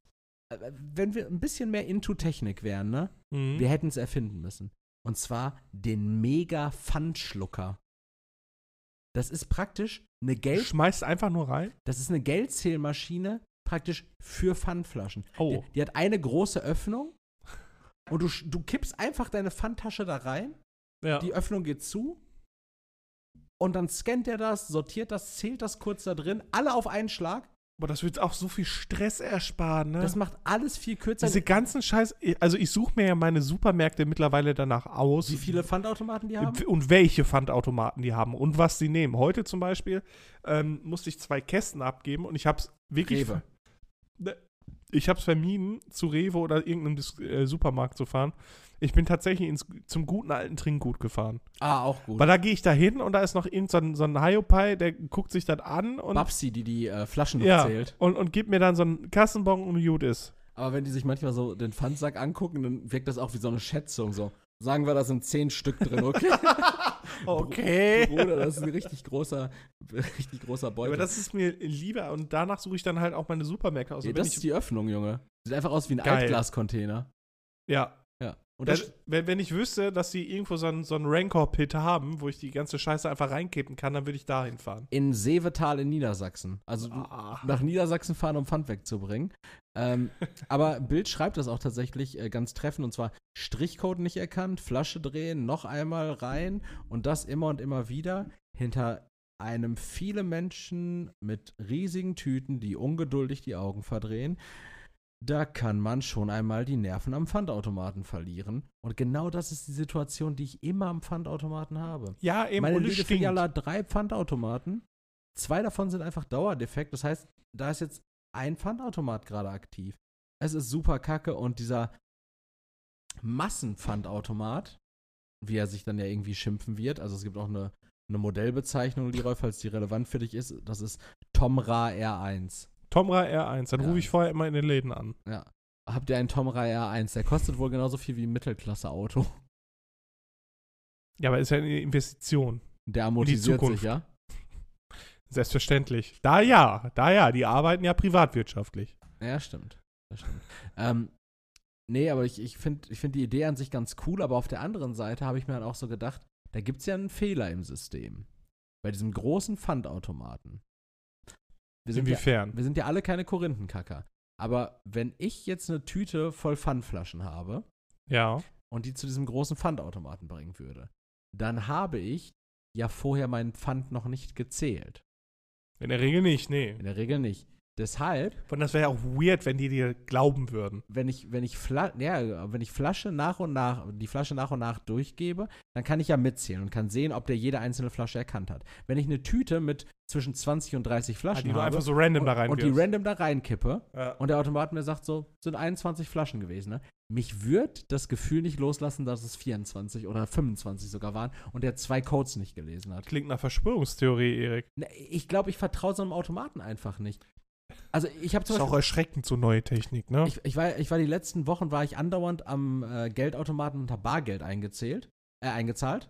Speaker 2: äh, Wenn wir ein bisschen mehr into Technik wären, ne?
Speaker 1: Mhm.
Speaker 2: Wir hätten es erfinden müssen. Und zwar den mega Pfandschlucker. Das ist praktisch eine Geld,
Speaker 1: Schmeißt einfach nur rein.
Speaker 2: das ist eine Geldzählmaschine praktisch für Pfandflaschen.
Speaker 1: Oh.
Speaker 2: Die, die hat eine große Öffnung und du, du kippst einfach deine Pfandtasche da rein
Speaker 1: Ja.
Speaker 2: die Öffnung geht zu und dann scannt er das, sortiert das, zählt das kurz da drin, alle auf einen Schlag.
Speaker 1: Aber das wird auch so viel Stress ersparen, ne?
Speaker 2: Das macht alles viel kürzer.
Speaker 1: Diese ganzen Scheiß, also ich suche mir ja meine Supermärkte mittlerweile danach aus.
Speaker 2: Wie viele Pfandautomaten die haben?
Speaker 1: Und welche Pfandautomaten die haben und was sie nehmen. Heute zum Beispiel ähm, musste ich zwei Kästen abgeben und ich habe es wirklich.
Speaker 2: Rewe.
Speaker 1: Ne, Ich habe es vermieden, zu Rewe oder irgendeinem äh, Supermarkt zu fahren. Ich bin tatsächlich ins, zum guten alten Trinkgut gefahren.
Speaker 2: Ah, auch gut.
Speaker 1: Weil da gehe ich da hin und da ist noch irgend so ein, so ein Hiopai, der guckt sich das an und,
Speaker 2: Babsi, die die äh, Flaschen
Speaker 1: ja,
Speaker 2: zählt.
Speaker 1: und, und gibt mir dann so einen Kassenbon und gut ist.
Speaker 2: Aber wenn die sich manchmal so den Pfandsack angucken, dann wirkt das auch wie so eine Schätzung. So, sagen wir, da sind zehn Stück drin, okay?
Speaker 1: Okay.
Speaker 2: Bruder, das ist ein richtig großer, richtig großer Beutel.
Speaker 1: Aber das ist mir lieber und danach suche ich dann halt auch meine Supermärkte aus.
Speaker 2: ja,
Speaker 1: wenn
Speaker 2: das ist die Öffnung, Junge. Sieht einfach aus wie ein. Altglascontainer.
Speaker 1: ja, Das, wenn, wenn ich wüsste, dass die irgendwo so einen, so einen Rancor-Pit haben, wo ich die ganze Scheiße einfach reinkippen kann, dann würde ich dahin fahren.
Speaker 2: in Seevetal in Niedersachsen. Also
Speaker 1: Ah.
Speaker 2: nach Niedersachsen fahren, um Pfand wegzubringen. Ähm, aber Bild schreibt das auch tatsächlich äh, ganz treffend und zwar Strichcode nicht erkannt, Flasche drehen, noch einmal rein und das immer und immer wieder hinter einem viele Menschen mit riesigen Tüten, die ungeduldig die Augen verdrehen. Da kann man schon einmal die Nerven am Pfandautomaten verlieren. Und genau das ist die Situation, die ich immer am Pfandautomaten habe.
Speaker 1: Ja, eben,
Speaker 2: Meine liebe hat drei Pfandautomaten. Zwei davon sind einfach dauerdefekt. Das heißt, da ist jetzt ein Pfandautomat gerade aktiv. Es ist super kacke und dieser Massenpfandautomat, wie er sich dann ja irgendwie schimpfen wird. Also es gibt auch eine, eine Modellbezeichnung, Leroy, falls die relevant für dich ist. Das ist Tomra R1.
Speaker 1: Tomra R1, dann
Speaker 2: Ja.
Speaker 1: rufe ich vorher immer in den Läden an.
Speaker 2: Ja. Habt ihr einen Tomra R1? Der kostet wohl genauso viel wie ein Mittelklasse-Auto.
Speaker 1: Ja, aber ist ja eine Investition.
Speaker 2: Der amortisiert sich,
Speaker 1: Zukunft.
Speaker 2: ja?
Speaker 1: Selbstverständlich. Da ja, da ja, die arbeiten ja privatwirtschaftlich.
Speaker 2: Ja, stimmt. Das stimmt. ähm, nee, aber ich, ich finde ich find die Idee an sich ganz cool, aber auf der anderen Seite habe ich mir dann auch so gedacht, da gibt es ja einen Fehler im System. Bei diesem großen Pfandautomaten. Wir sind, ja,
Speaker 1: Inwiefern?
Speaker 2: wir sind ja alle keine Korinthenkacker. Aber wenn ich jetzt eine Tüte voll Pfandflaschen habe
Speaker 1: Ja.
Speaker 2: und die zu diesem großen Pfandautomaten bringen würde, dann habe ich ja vorher meinen Pfand noch nicht gezählt.
Speaker 1: In der Regel nicht, nee.
Speaker 2: In der Regel nicht. Deshalb
Speaker 1: Und das wäre ja auch weird, wenn die dir glauben würden.
Speaker 2: wenn ich, wenn ich, Fla ja, wenn ich Flasche nach und nach, die Flasche nach und nach durchgebe, dann kann ich ja mitzählen und kann sehen, ob der jede einzelne Flasche erkannt hat. Wenn ich eine Tüte mit zwischen 20 und 30
Speaker 1: Ah,
Speaker 2: Flaschen
Speaker 1: die du
Speaker 2: habe
Speaker 1: einfach so random
Speaker 2: und,
Speaker 1: da rein
Speaker 2: und die random da reinkippe
Speaker 1: ja.
Speaker 2: und der Automat mir sagt so, sind 21 Flaschen gewesen, ne? Mich wird das Gefühl nicht loslassen, dass es 24 oder 25 sogar waren und der zwei Codes nicht gelesen hat.
Speaker 1: Klingt nach Verschwörungstheorie, Erik.
Speaker 2: Ne, Ich glaube, ich vertraue so einem Automaten einfach nicht. Also ich habe zum
Speaker 1: Ist
Speaker 2: Beispiel
Speaker 1: auch erschreckend, so neue Technik, ne?
Speaker 2: Ich, ich, war, ich war die letzten Wochen war ich andauernd am äh, Geldautomaten unter Bargeld eingezählt, äh, eingezahlt.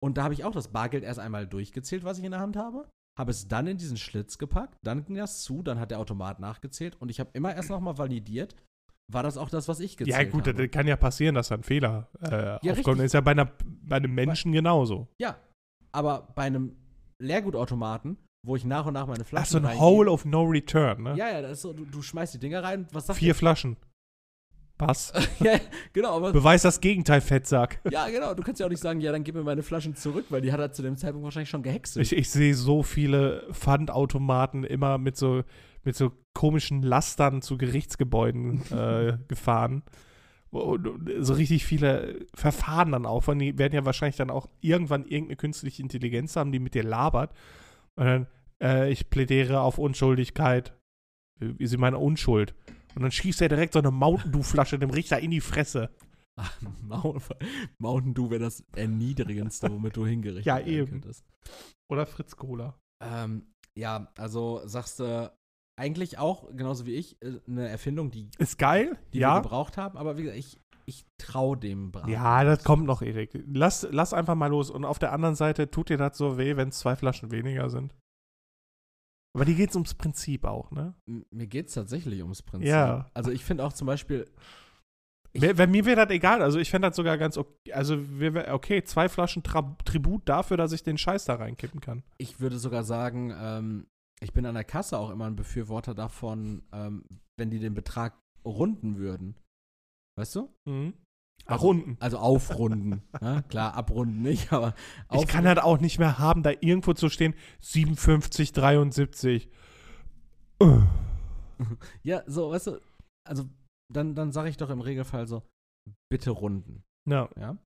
Speaker 2: Und da habe ich auch das Bargeld erst einmal durchgezählt, was ich in der Hand habe. Habe es dann in diesen Schlitz gepackt, dann ging das zu, dann hat der Automat nachgezählt und ich habe immer erst nochmal validiert, war das auch das, was ich gezählt
Speaker 1: ja,
Speaker 2: habe.
Speaker 1: gut, das kann ja passieren, dass da ein Fehler äh, aufkommt.
Speaker 2: richtig.
Speaker 1: Ist ja bei, einer, bei einem Menschen genauso.
Speaker 2: Ja, aber bei einem Leergutautomaten, wo ich nach und nach meine Flaschen
Speaker 1: Ach, so ein
Speaker 2: reingebe-
Speaker 1: Hole of No Return, ne?
Speaker 2: Ja, ja, das ist so, du, du schmeißt die Dinger rein, was sagt
Speaker 1: Vier Flaschen. Was?
Speaker 2: der? ja, genau, aber
Speaker 1: Beweis das Gegenteil, Fettsack.
Speaker 2: Ja, genau. Du kannst ja auch nicht sagen, ja, dann gib mir meine Flaschen zurück, weil die hat er zu dem Zeitpunkt wahrscheinlich schon gehäckselt.
Speaker 1: Ich, ich sehe so viele Pfandautomaten immer mit so, mit so komischen Lastern zu Gerichtsgebäuden äh, gefahren. Und so richtig viele Verfahren dann auch. Und die werden ja wahrscheinlich dann auch irgendwann irgendeine künstliche Intelligenz haben, die mit dir labert. Und dann, äh, ich plädiere auf Unschuldigkeit. Wie sie meine Unschuld. Und dann schießt er direkt so eine Mountain Dew-Flasche dem Richter in die Fresse.
Speaker 2: Mount- Mountain Dew wäre das Erniedrigendste, womit du hingerichtet
Speaker 1: Ja, eben.
Speaker 2: könntest.
Speaker 1: Oder Fritz Cola.
Speaker 2: Ähm, ja, also sagst du eigentlich auch, genauso wie ich, äh, eine Erfindung, die,
Speaker 1: Ist geil,
Speaker 2: die
Speaker 1: ja.
Speaker 2: wir gebraucht haben, aber wie gesagt, ich, ich traue dem Braten.
Speaker 1: Ja, das kommt noch, Erik. Lass, lass einfach mal los. Und auf der anderen Seite tut dir das so weh, wenn es zwei Flaschen weniger sind. Aber dir geht es ums Prinzip auch, ne?
Speaker 2: M- Mir geht es tatsächlich ums Prinzip.
Speaker 1: Ja.
Speaker 2: Also ich finde auch zum Beispiel, Ich-
Speaker 1: Bei, mir wäre das egal. Also ich fände das sogar ganz okay. Also wir wär, okay, zwei Flaschen Tra Tribut dafür, dass ich den Scheiß da reinkippen kann.
Speaker 2: ich würde sogar sagen, ähm, ich bin an der Kasse auch immer ein Befürworter davon, ähm, wenn die den Betrag runden würden. Weißt du?
Speaker 1: Mhm.
Speaker 2: Also-
Speaker 1: unten.
Speaker 2: Also aufrunden. ja, klar, abrunden nicht, aber
Speaker 1: Ich kann halt auch nicht mehr haben, da irgendwo zu stehen, 57, 73. Uh.
Speaker 2: Ja, so, weißt du, also dann, dann sage ich doch im Regelfall so, bitte runden.
Speaker 1: Ja.
Speaker 2: Ja?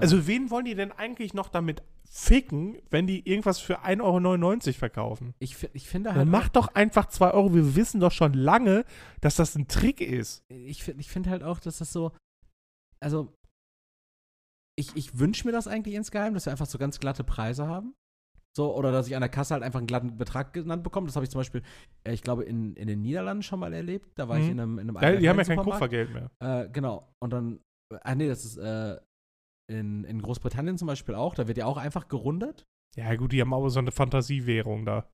Speaker 1: Also wen wollen die denn eigentlich noch damit ficken, wenn die irgendwas für 1,99 Euro verkaufen?
Speaker 2: ich, ich finde halt.
Speaker 1: Dann mach doch einfach 2 Euro. Wir wissen doch schon lange, dass das ein Trick ist.
Speaker 2: ich ich finde halt auch, dass das so, also ich, ich wünsche mir das eigentlich insgeheim, dass wir einfach so ganz glatte Preise haben. So, oder dass ich an der Kasse halt einfach einen glatten Betrag genannt bekomme. Das habe ich zum Beispiel, äh, ich glaube, in, in den Niederlanden schon mal erlebt. Da war ich
Speaker 1: Mhm.
Speaker 2: in einem, in einem
Speaker 1: Ja, die haben ja kein. Kupfergeld mehr.
Speaker 2: Äh, genau. Und dann, ah nee, das ist äh, in, in Großbritannien zum Beispiel auch. Da wird ja auch einfach gerundet.
Speaker 1: Ja, gut, die haben aber so eine Fantasiewährung da.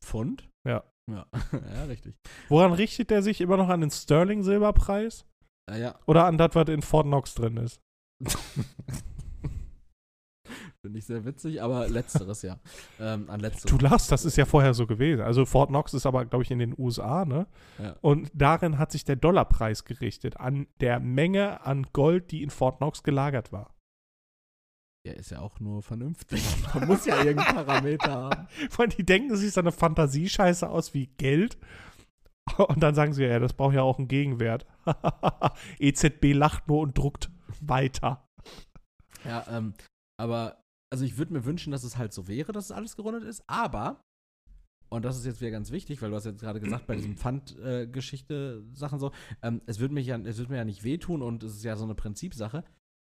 Speaker 2: Pfund.
Speaker 1: Ja.
Speaker 2: Ja, ja richtig.
Speaker 1: Woran richtet der sich immer noch an den Sterling-Silberpreis?
Speaker 2: Äh, ja.
Speaker 1: Oder an das, was in Fort Knox drin ist?
Speaker 2: Finde ich sehr witzig, aber letzteres ja. Ähm, an letzteres.
Speaker 1: Du lachst, das ist ja vorher so gewesen. Also Fort Knox ist aber, glaube ich, in den USA, ne?
Speaker 2: Ja.
Speaker 1: Und darin hat sich der Dollarpreis gerichtet, an der Menge an Gold, die in Fort Knox gelagert war.
Speaker 2: Ja, ist ja auch nur vernünftig. Man muss ja irgendeinen Parameter haben.
Speaker 1: Weil die denken, es sieht so eine Fantasiescheiße aus wie Geld. Und dann sagen sie, ja, das braucht ja auch einen Gegenwert. EZB lacht nur und druckt weiter.
Speaker 2: Ja, ähm, aber, also ich würde mir wünschen, dass es halt so wäre, dass es alles gerundet ist, aber und das ist jetzt wieder ganz wichtig, weil du hast jetzt gerade gesagt, bei diesem Pfandgeschichte-Sachen so, ähm, es wird mich ja, es wird mir ja nicht wehtun und es ist ja so eine Prinzipsache.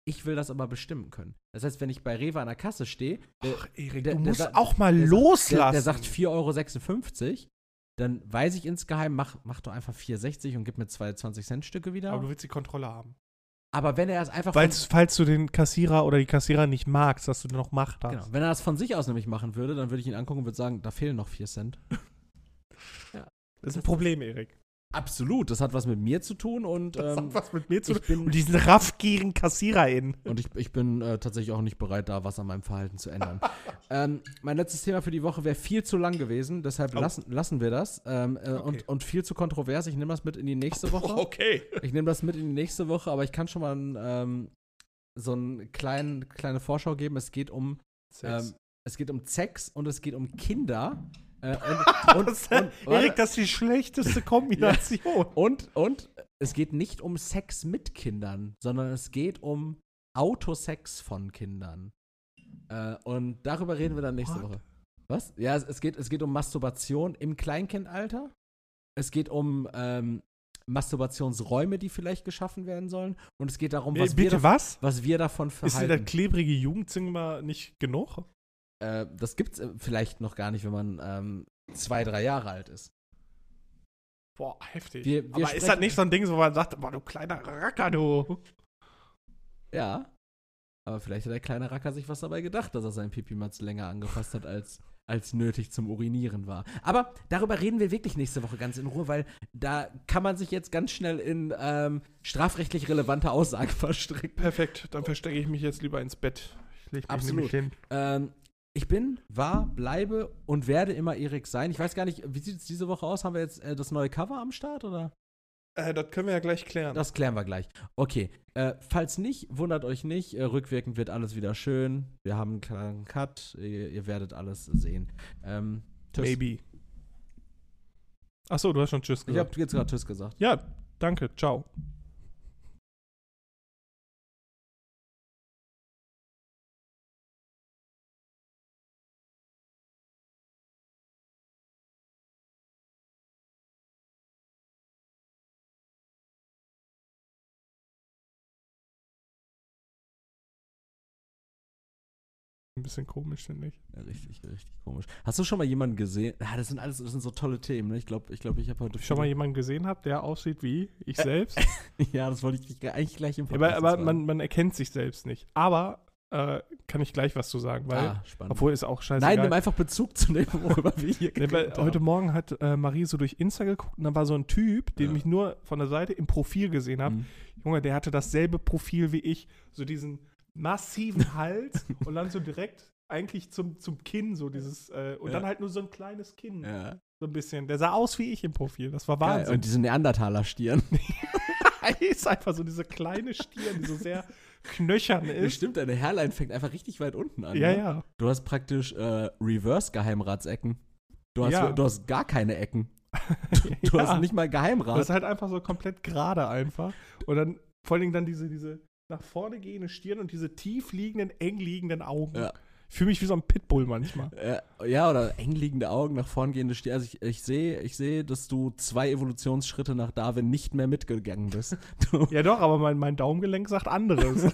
Speaker 2: Ich will das aber bestimmen können. Das heißt, wenn ich bei Rewe an der Kasse stehe, der,
Speaker 1: Ach, Erik,
Speaker 2: der-
Speaker 1: du
Speaker 2: der
Speaker 1: musst
Speaker 2: sa-
Speaker 1: auch mal
Speaker 2: der,
Speaker 1: loslassen.
Speaker 2: der, der sagt 4,56 Euro, dann weiß ich insgeheim, mach, mach doch einfach 4,60 und gib mir zwei 20-Cent-Stücke wieder.
Speaker 1: aber du willst die Kontrolle haben.
Speaker 2: Aber wenn er es einfach von,
Speaker 1: falls du den Kassierer oder die Kassierer nicht magst, dass du noch Macht hast.
Speaker 2: genau, wenn er das von sich aus nämlich machen würde, dann würde ich ihn angucken und würde sagen, da fehlen noch 4 Cent.
Speaker 1: Das ist ein Problem, Erik.
Speaker 2: Absolut, das hat was mit mir zu tun und,
Speaker 1: Das
Speaker 2: ähm,
Speaker 1: hat was mit mir zu tun. Und diesen raffgierigen KassiererInnen.
Speaker 2: und ich, ich bin äh, tatsächlich auch nicht bereit, da was an meinem Verhalten zu ändern. ähm, mein letztes Thema für die Woche wäre viel zu lang gewesen, deshalb
Speaker 1: Oh.
Speaker 2: lassen, lassen wir das. Ähm, äh,
Speaker 1: Okay.
Speaker 2: und, und viel zu kontrovers. Ich nehme das mit in die nächste Woche.
Speaker 1: Okay.
Speaker 2: Ich nehme das mit in die nächste Woche, aber ich kann schon mal ein, ähm, so eine kleine, kleine Vorschau geben. Es geht um ähm, es geht um Sex und es geht um Kinder. Äh, und, und,
Speaker 1: das,
Speaker 2: und,
Speaker 1: Erik, das ist die schlechteste Kombination.
Speaker 2: und, und es geht nicht um Sex mit Kindern, sondern es geht um Autosex von Kindern. Äh, und darüber reden wir dann nächste
Speaker 1: What?
Speaker 2: Woche. Was? Ja, es, es, geht, es geht um Masturbation im Kleinkindalter. Es geht um ähm, Masturbationsräume, die vielleicht geschaffen werden sollen. Und es geht darum, was,
Speaker 1: Äh,
Speaker 2: wir,
Speaker 1: Bitte
Speaker 2: dav-
Speaker 1: was?
Speaker 2: was wir davon
Speaker 1: Ist dir das
Speaker 2: verhalten.
Speaker 1: klebrige Jugendzimmer nicht genug?
Speaker 2: Äh, das gibt's äh, vielleicht noch gar nicht, wenn man ähm, zwei, drei Jahre alt ist.
Speaker 1: Boah, heftig.
Speaker 2: Wir- wir
Speaker 1: Aber ist das nicht so ein Ding, wo man sagt, boah, du kleiner Racker, du.
Speaker 2: Ja. Aber vielleicht hat der kleine Racker sich was dabei gedacht, dass er seinen Pipimatz länger angefasst hat, als, als nötig zum Urinieren war. Aber darüber reden wir wirklich nächste Woche ganz in Ruhe, weil da kann man sich jetzt ganz schnell in ähm, strafrechtlich relevante Aussagen verstricken.
Speaker 1: Perfekt, dann verstecke ich mich jetzt lieber ins Bett. Ich leg mich
Speaker 2: Absolut.
Speaker 1: hin.
Speaker 2: Ähm, ich bin, war, bleibe und werde immer Erik sein. Ich weiß gar nicht, wie sieht es diese Woche aus? Haben wir jetzt äh, das neue Cover am Start oder?
Speaker 1: Äh, das können wir ja gleich klären.
Speaker 2: Das klären wir gleich. Okay. Äh, falls nicht, wundert euch nicht. Äh, rückwirkend wird alles wieder schön. Wir haben einen kleinen Cut. Ihr, ihr werdet alles sehen. Ähm, tschüss.
Speaker 1: Maybe. Achso, du hast schon Tschüss
Speaker 2: Ich
Speaker 1: gesagt.
Speaker 2: habe jetzt gerade Tschüss gesagt.
Speaker 1: ja, danke, ciao. Ein bisschen komisch, finde ich.
Speaker 2: Ja, richtig, richtig komisch. Hast du schon mal jemanden gesehen? Ah, das sind alles, das sind so tolle Themen. Ne? Ich glaube, ich, glaub, ich habe heute
Speaker 1: Schon mal jemanden gesehen habt, der aussieht wie ich selbst?
Speaker 2: ja, das wollte ich eigentlich gleich im
Speaker 1: Ja, aber
Speaker 2: Podcast
Speaker 1: aber
Speaker 2: fragen.
Speaker 1: man, man erkennt sich selbst nicht. Aber äh, kann ich gleich was zu sagen, weil,
Speaker 2: ah, spannend.
Speaker 1: obwohl ist auch scheißegal.
Speaker 2: Nein, nimm einfach Bezug zu dem, worüber wir hier
Speaker 1: Nee, weil heute. Morgen hat äh, Marie so durch Insta geguckt und da war so ein Typ, den
Speaker 2: Ja.
Speaker 1: ich nur von der Seite im Profil gesehen habe.
Speaker 2: Mhm.
Speaker 1: Junge, der hatte dasselbe Profil wie ich. So diesen massiven Hals und dann so direkt eigentlich zum, zum Kinn, so dieses, äh, und
Speaker 2: Ja.
Speaker 1: dann halt nur so ein kleines Kinn.
Speaker 2: Ja.
Speaker 1: So ein bisschen. Der sah aus wie ich im Profil. Das war
Speaker 2: Geil.
Speaker 1: Wahnsinn.
Speaker 2: Und diese Neandertaler-Stirn.
Speaker 1: ist einfach so diese kleine Stirn, die so sehr knöchern ist.
Speaker 2: Stimmt, deine Hairline fängt einfach richtig weit unten an.
Speaker 1: Ja,
Speaker 2: ne?
Speaker 1: ja.
Speaker 2: Du hast praktisch äh, Reverse-Geheimratsecken. Du hast,
Speaker 1: Ja.
Speaker 2: du hast gar keine Ecken. Du
Speaker 1: Ja.
Speaker 2: hast nicht mal
Speaker 1: Das
Speaker 2: Geheimrat.
Speaker 1: ist halt einfach so komplett gerade einfach. Und dann vor allen Dingen dann diese, diese nach vorne gehende Stirn und diese tief liegenden, eng liegenden Augen.
Speaker 2: Ja.
Speaker 1: Ich fühle mich wie so ein Pitbull manchmal.
Speaker 2: Äh, ja, oder eng liegende Augen, nach vorn gehende Stirn. Also ich, ich sehe, ich sehe, dass du zwei Evolutionsschritte nach Darwin nicht mehr mitgegangen bist.
Speaker 1: Ja doch, aber mein, mein Daumengelenk sagt anderes.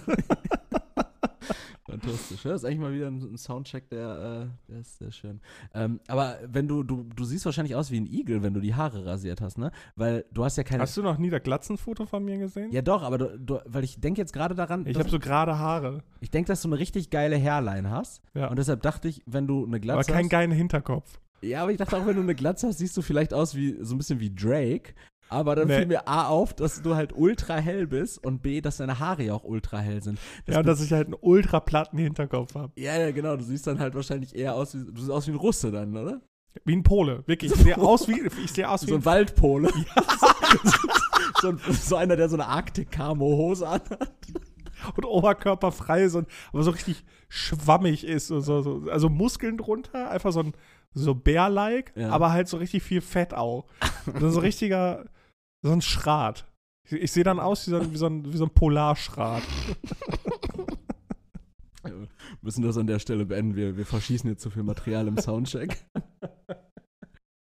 Speaker 2: fantastisch. Ja, Das ist eigentlich mal wieder ein, Soundcheck, der, äh, der ist sehr schön. Ähm, aber wenn du, du, du siehst wahrscheinlich aus wie ein Igel, wenn du die Haare rasiert hast, ne? Weil du hast ja keine.
Speaker 1: Hast du noch nie das Glatzenfoto von mir gesehen?
Speaker 2: ja doch, aber du, du, weil ich denke jetzt gerade daran,
Speaker 1: Ich habe so gerade Haare,
Speaker 2: ich denke, dass du eine richtig geile Hairline hast.
Speaker 1: Ja.
Speaker 2: Und deshalb dachte ich, wenn du eine
Speaker 1: aber
Speaker 2: Glatze
Speaker 1: keinen
Speaker 2: hast,
Speaker 1: geilen Hinterkopf.
Speaker 2: Ja, aber ich dachte auch, wenn du eine Glatze hast, siehst du vielleicht aus wie so ein bisschen wie Drake. Aber dann
Speaker 1: Nee.
Speaker 2: fiel mir A auf, dass du halt ultra hell bist und B, dass deine Haare ja auch ultra hell sind. Das
Speaker 1: ja, und dass ich halt einen ultra platten Hinterkopf habe.
Speaker 2: ja, ja, genau. Du siehst dann halt wahrscheinlich eher aus wie, du siehst aus wie ein Russe dann, oder?
Speaker 1: Wie ein Pole, wirklich. Ich sehe aus wie, ich sehe aus wie
Speaker 2: So ein Waldpole. so, ein, so einer, der so eine Arctic-Camo-Hose anhat.
Speaker 1: und Oberkörper frei, so, ein- aber so richtig schwammig ist. So, so, so, also Muskeln drunter, einfach so ein so Bär-like,
Speaker 2: Ja.
Speaker 1: aber halt so richtig viel Fett auch. Und so ein richtiger, so ein Schrat. Ich, ich sehe dann aus wie so ein, wie so ein, wie so ein Polarschrat.
Speaker 2: Wir müssen das an der Stelle beenden. Wir, wir verschießen jetzt zu viel Material im Soundcheck.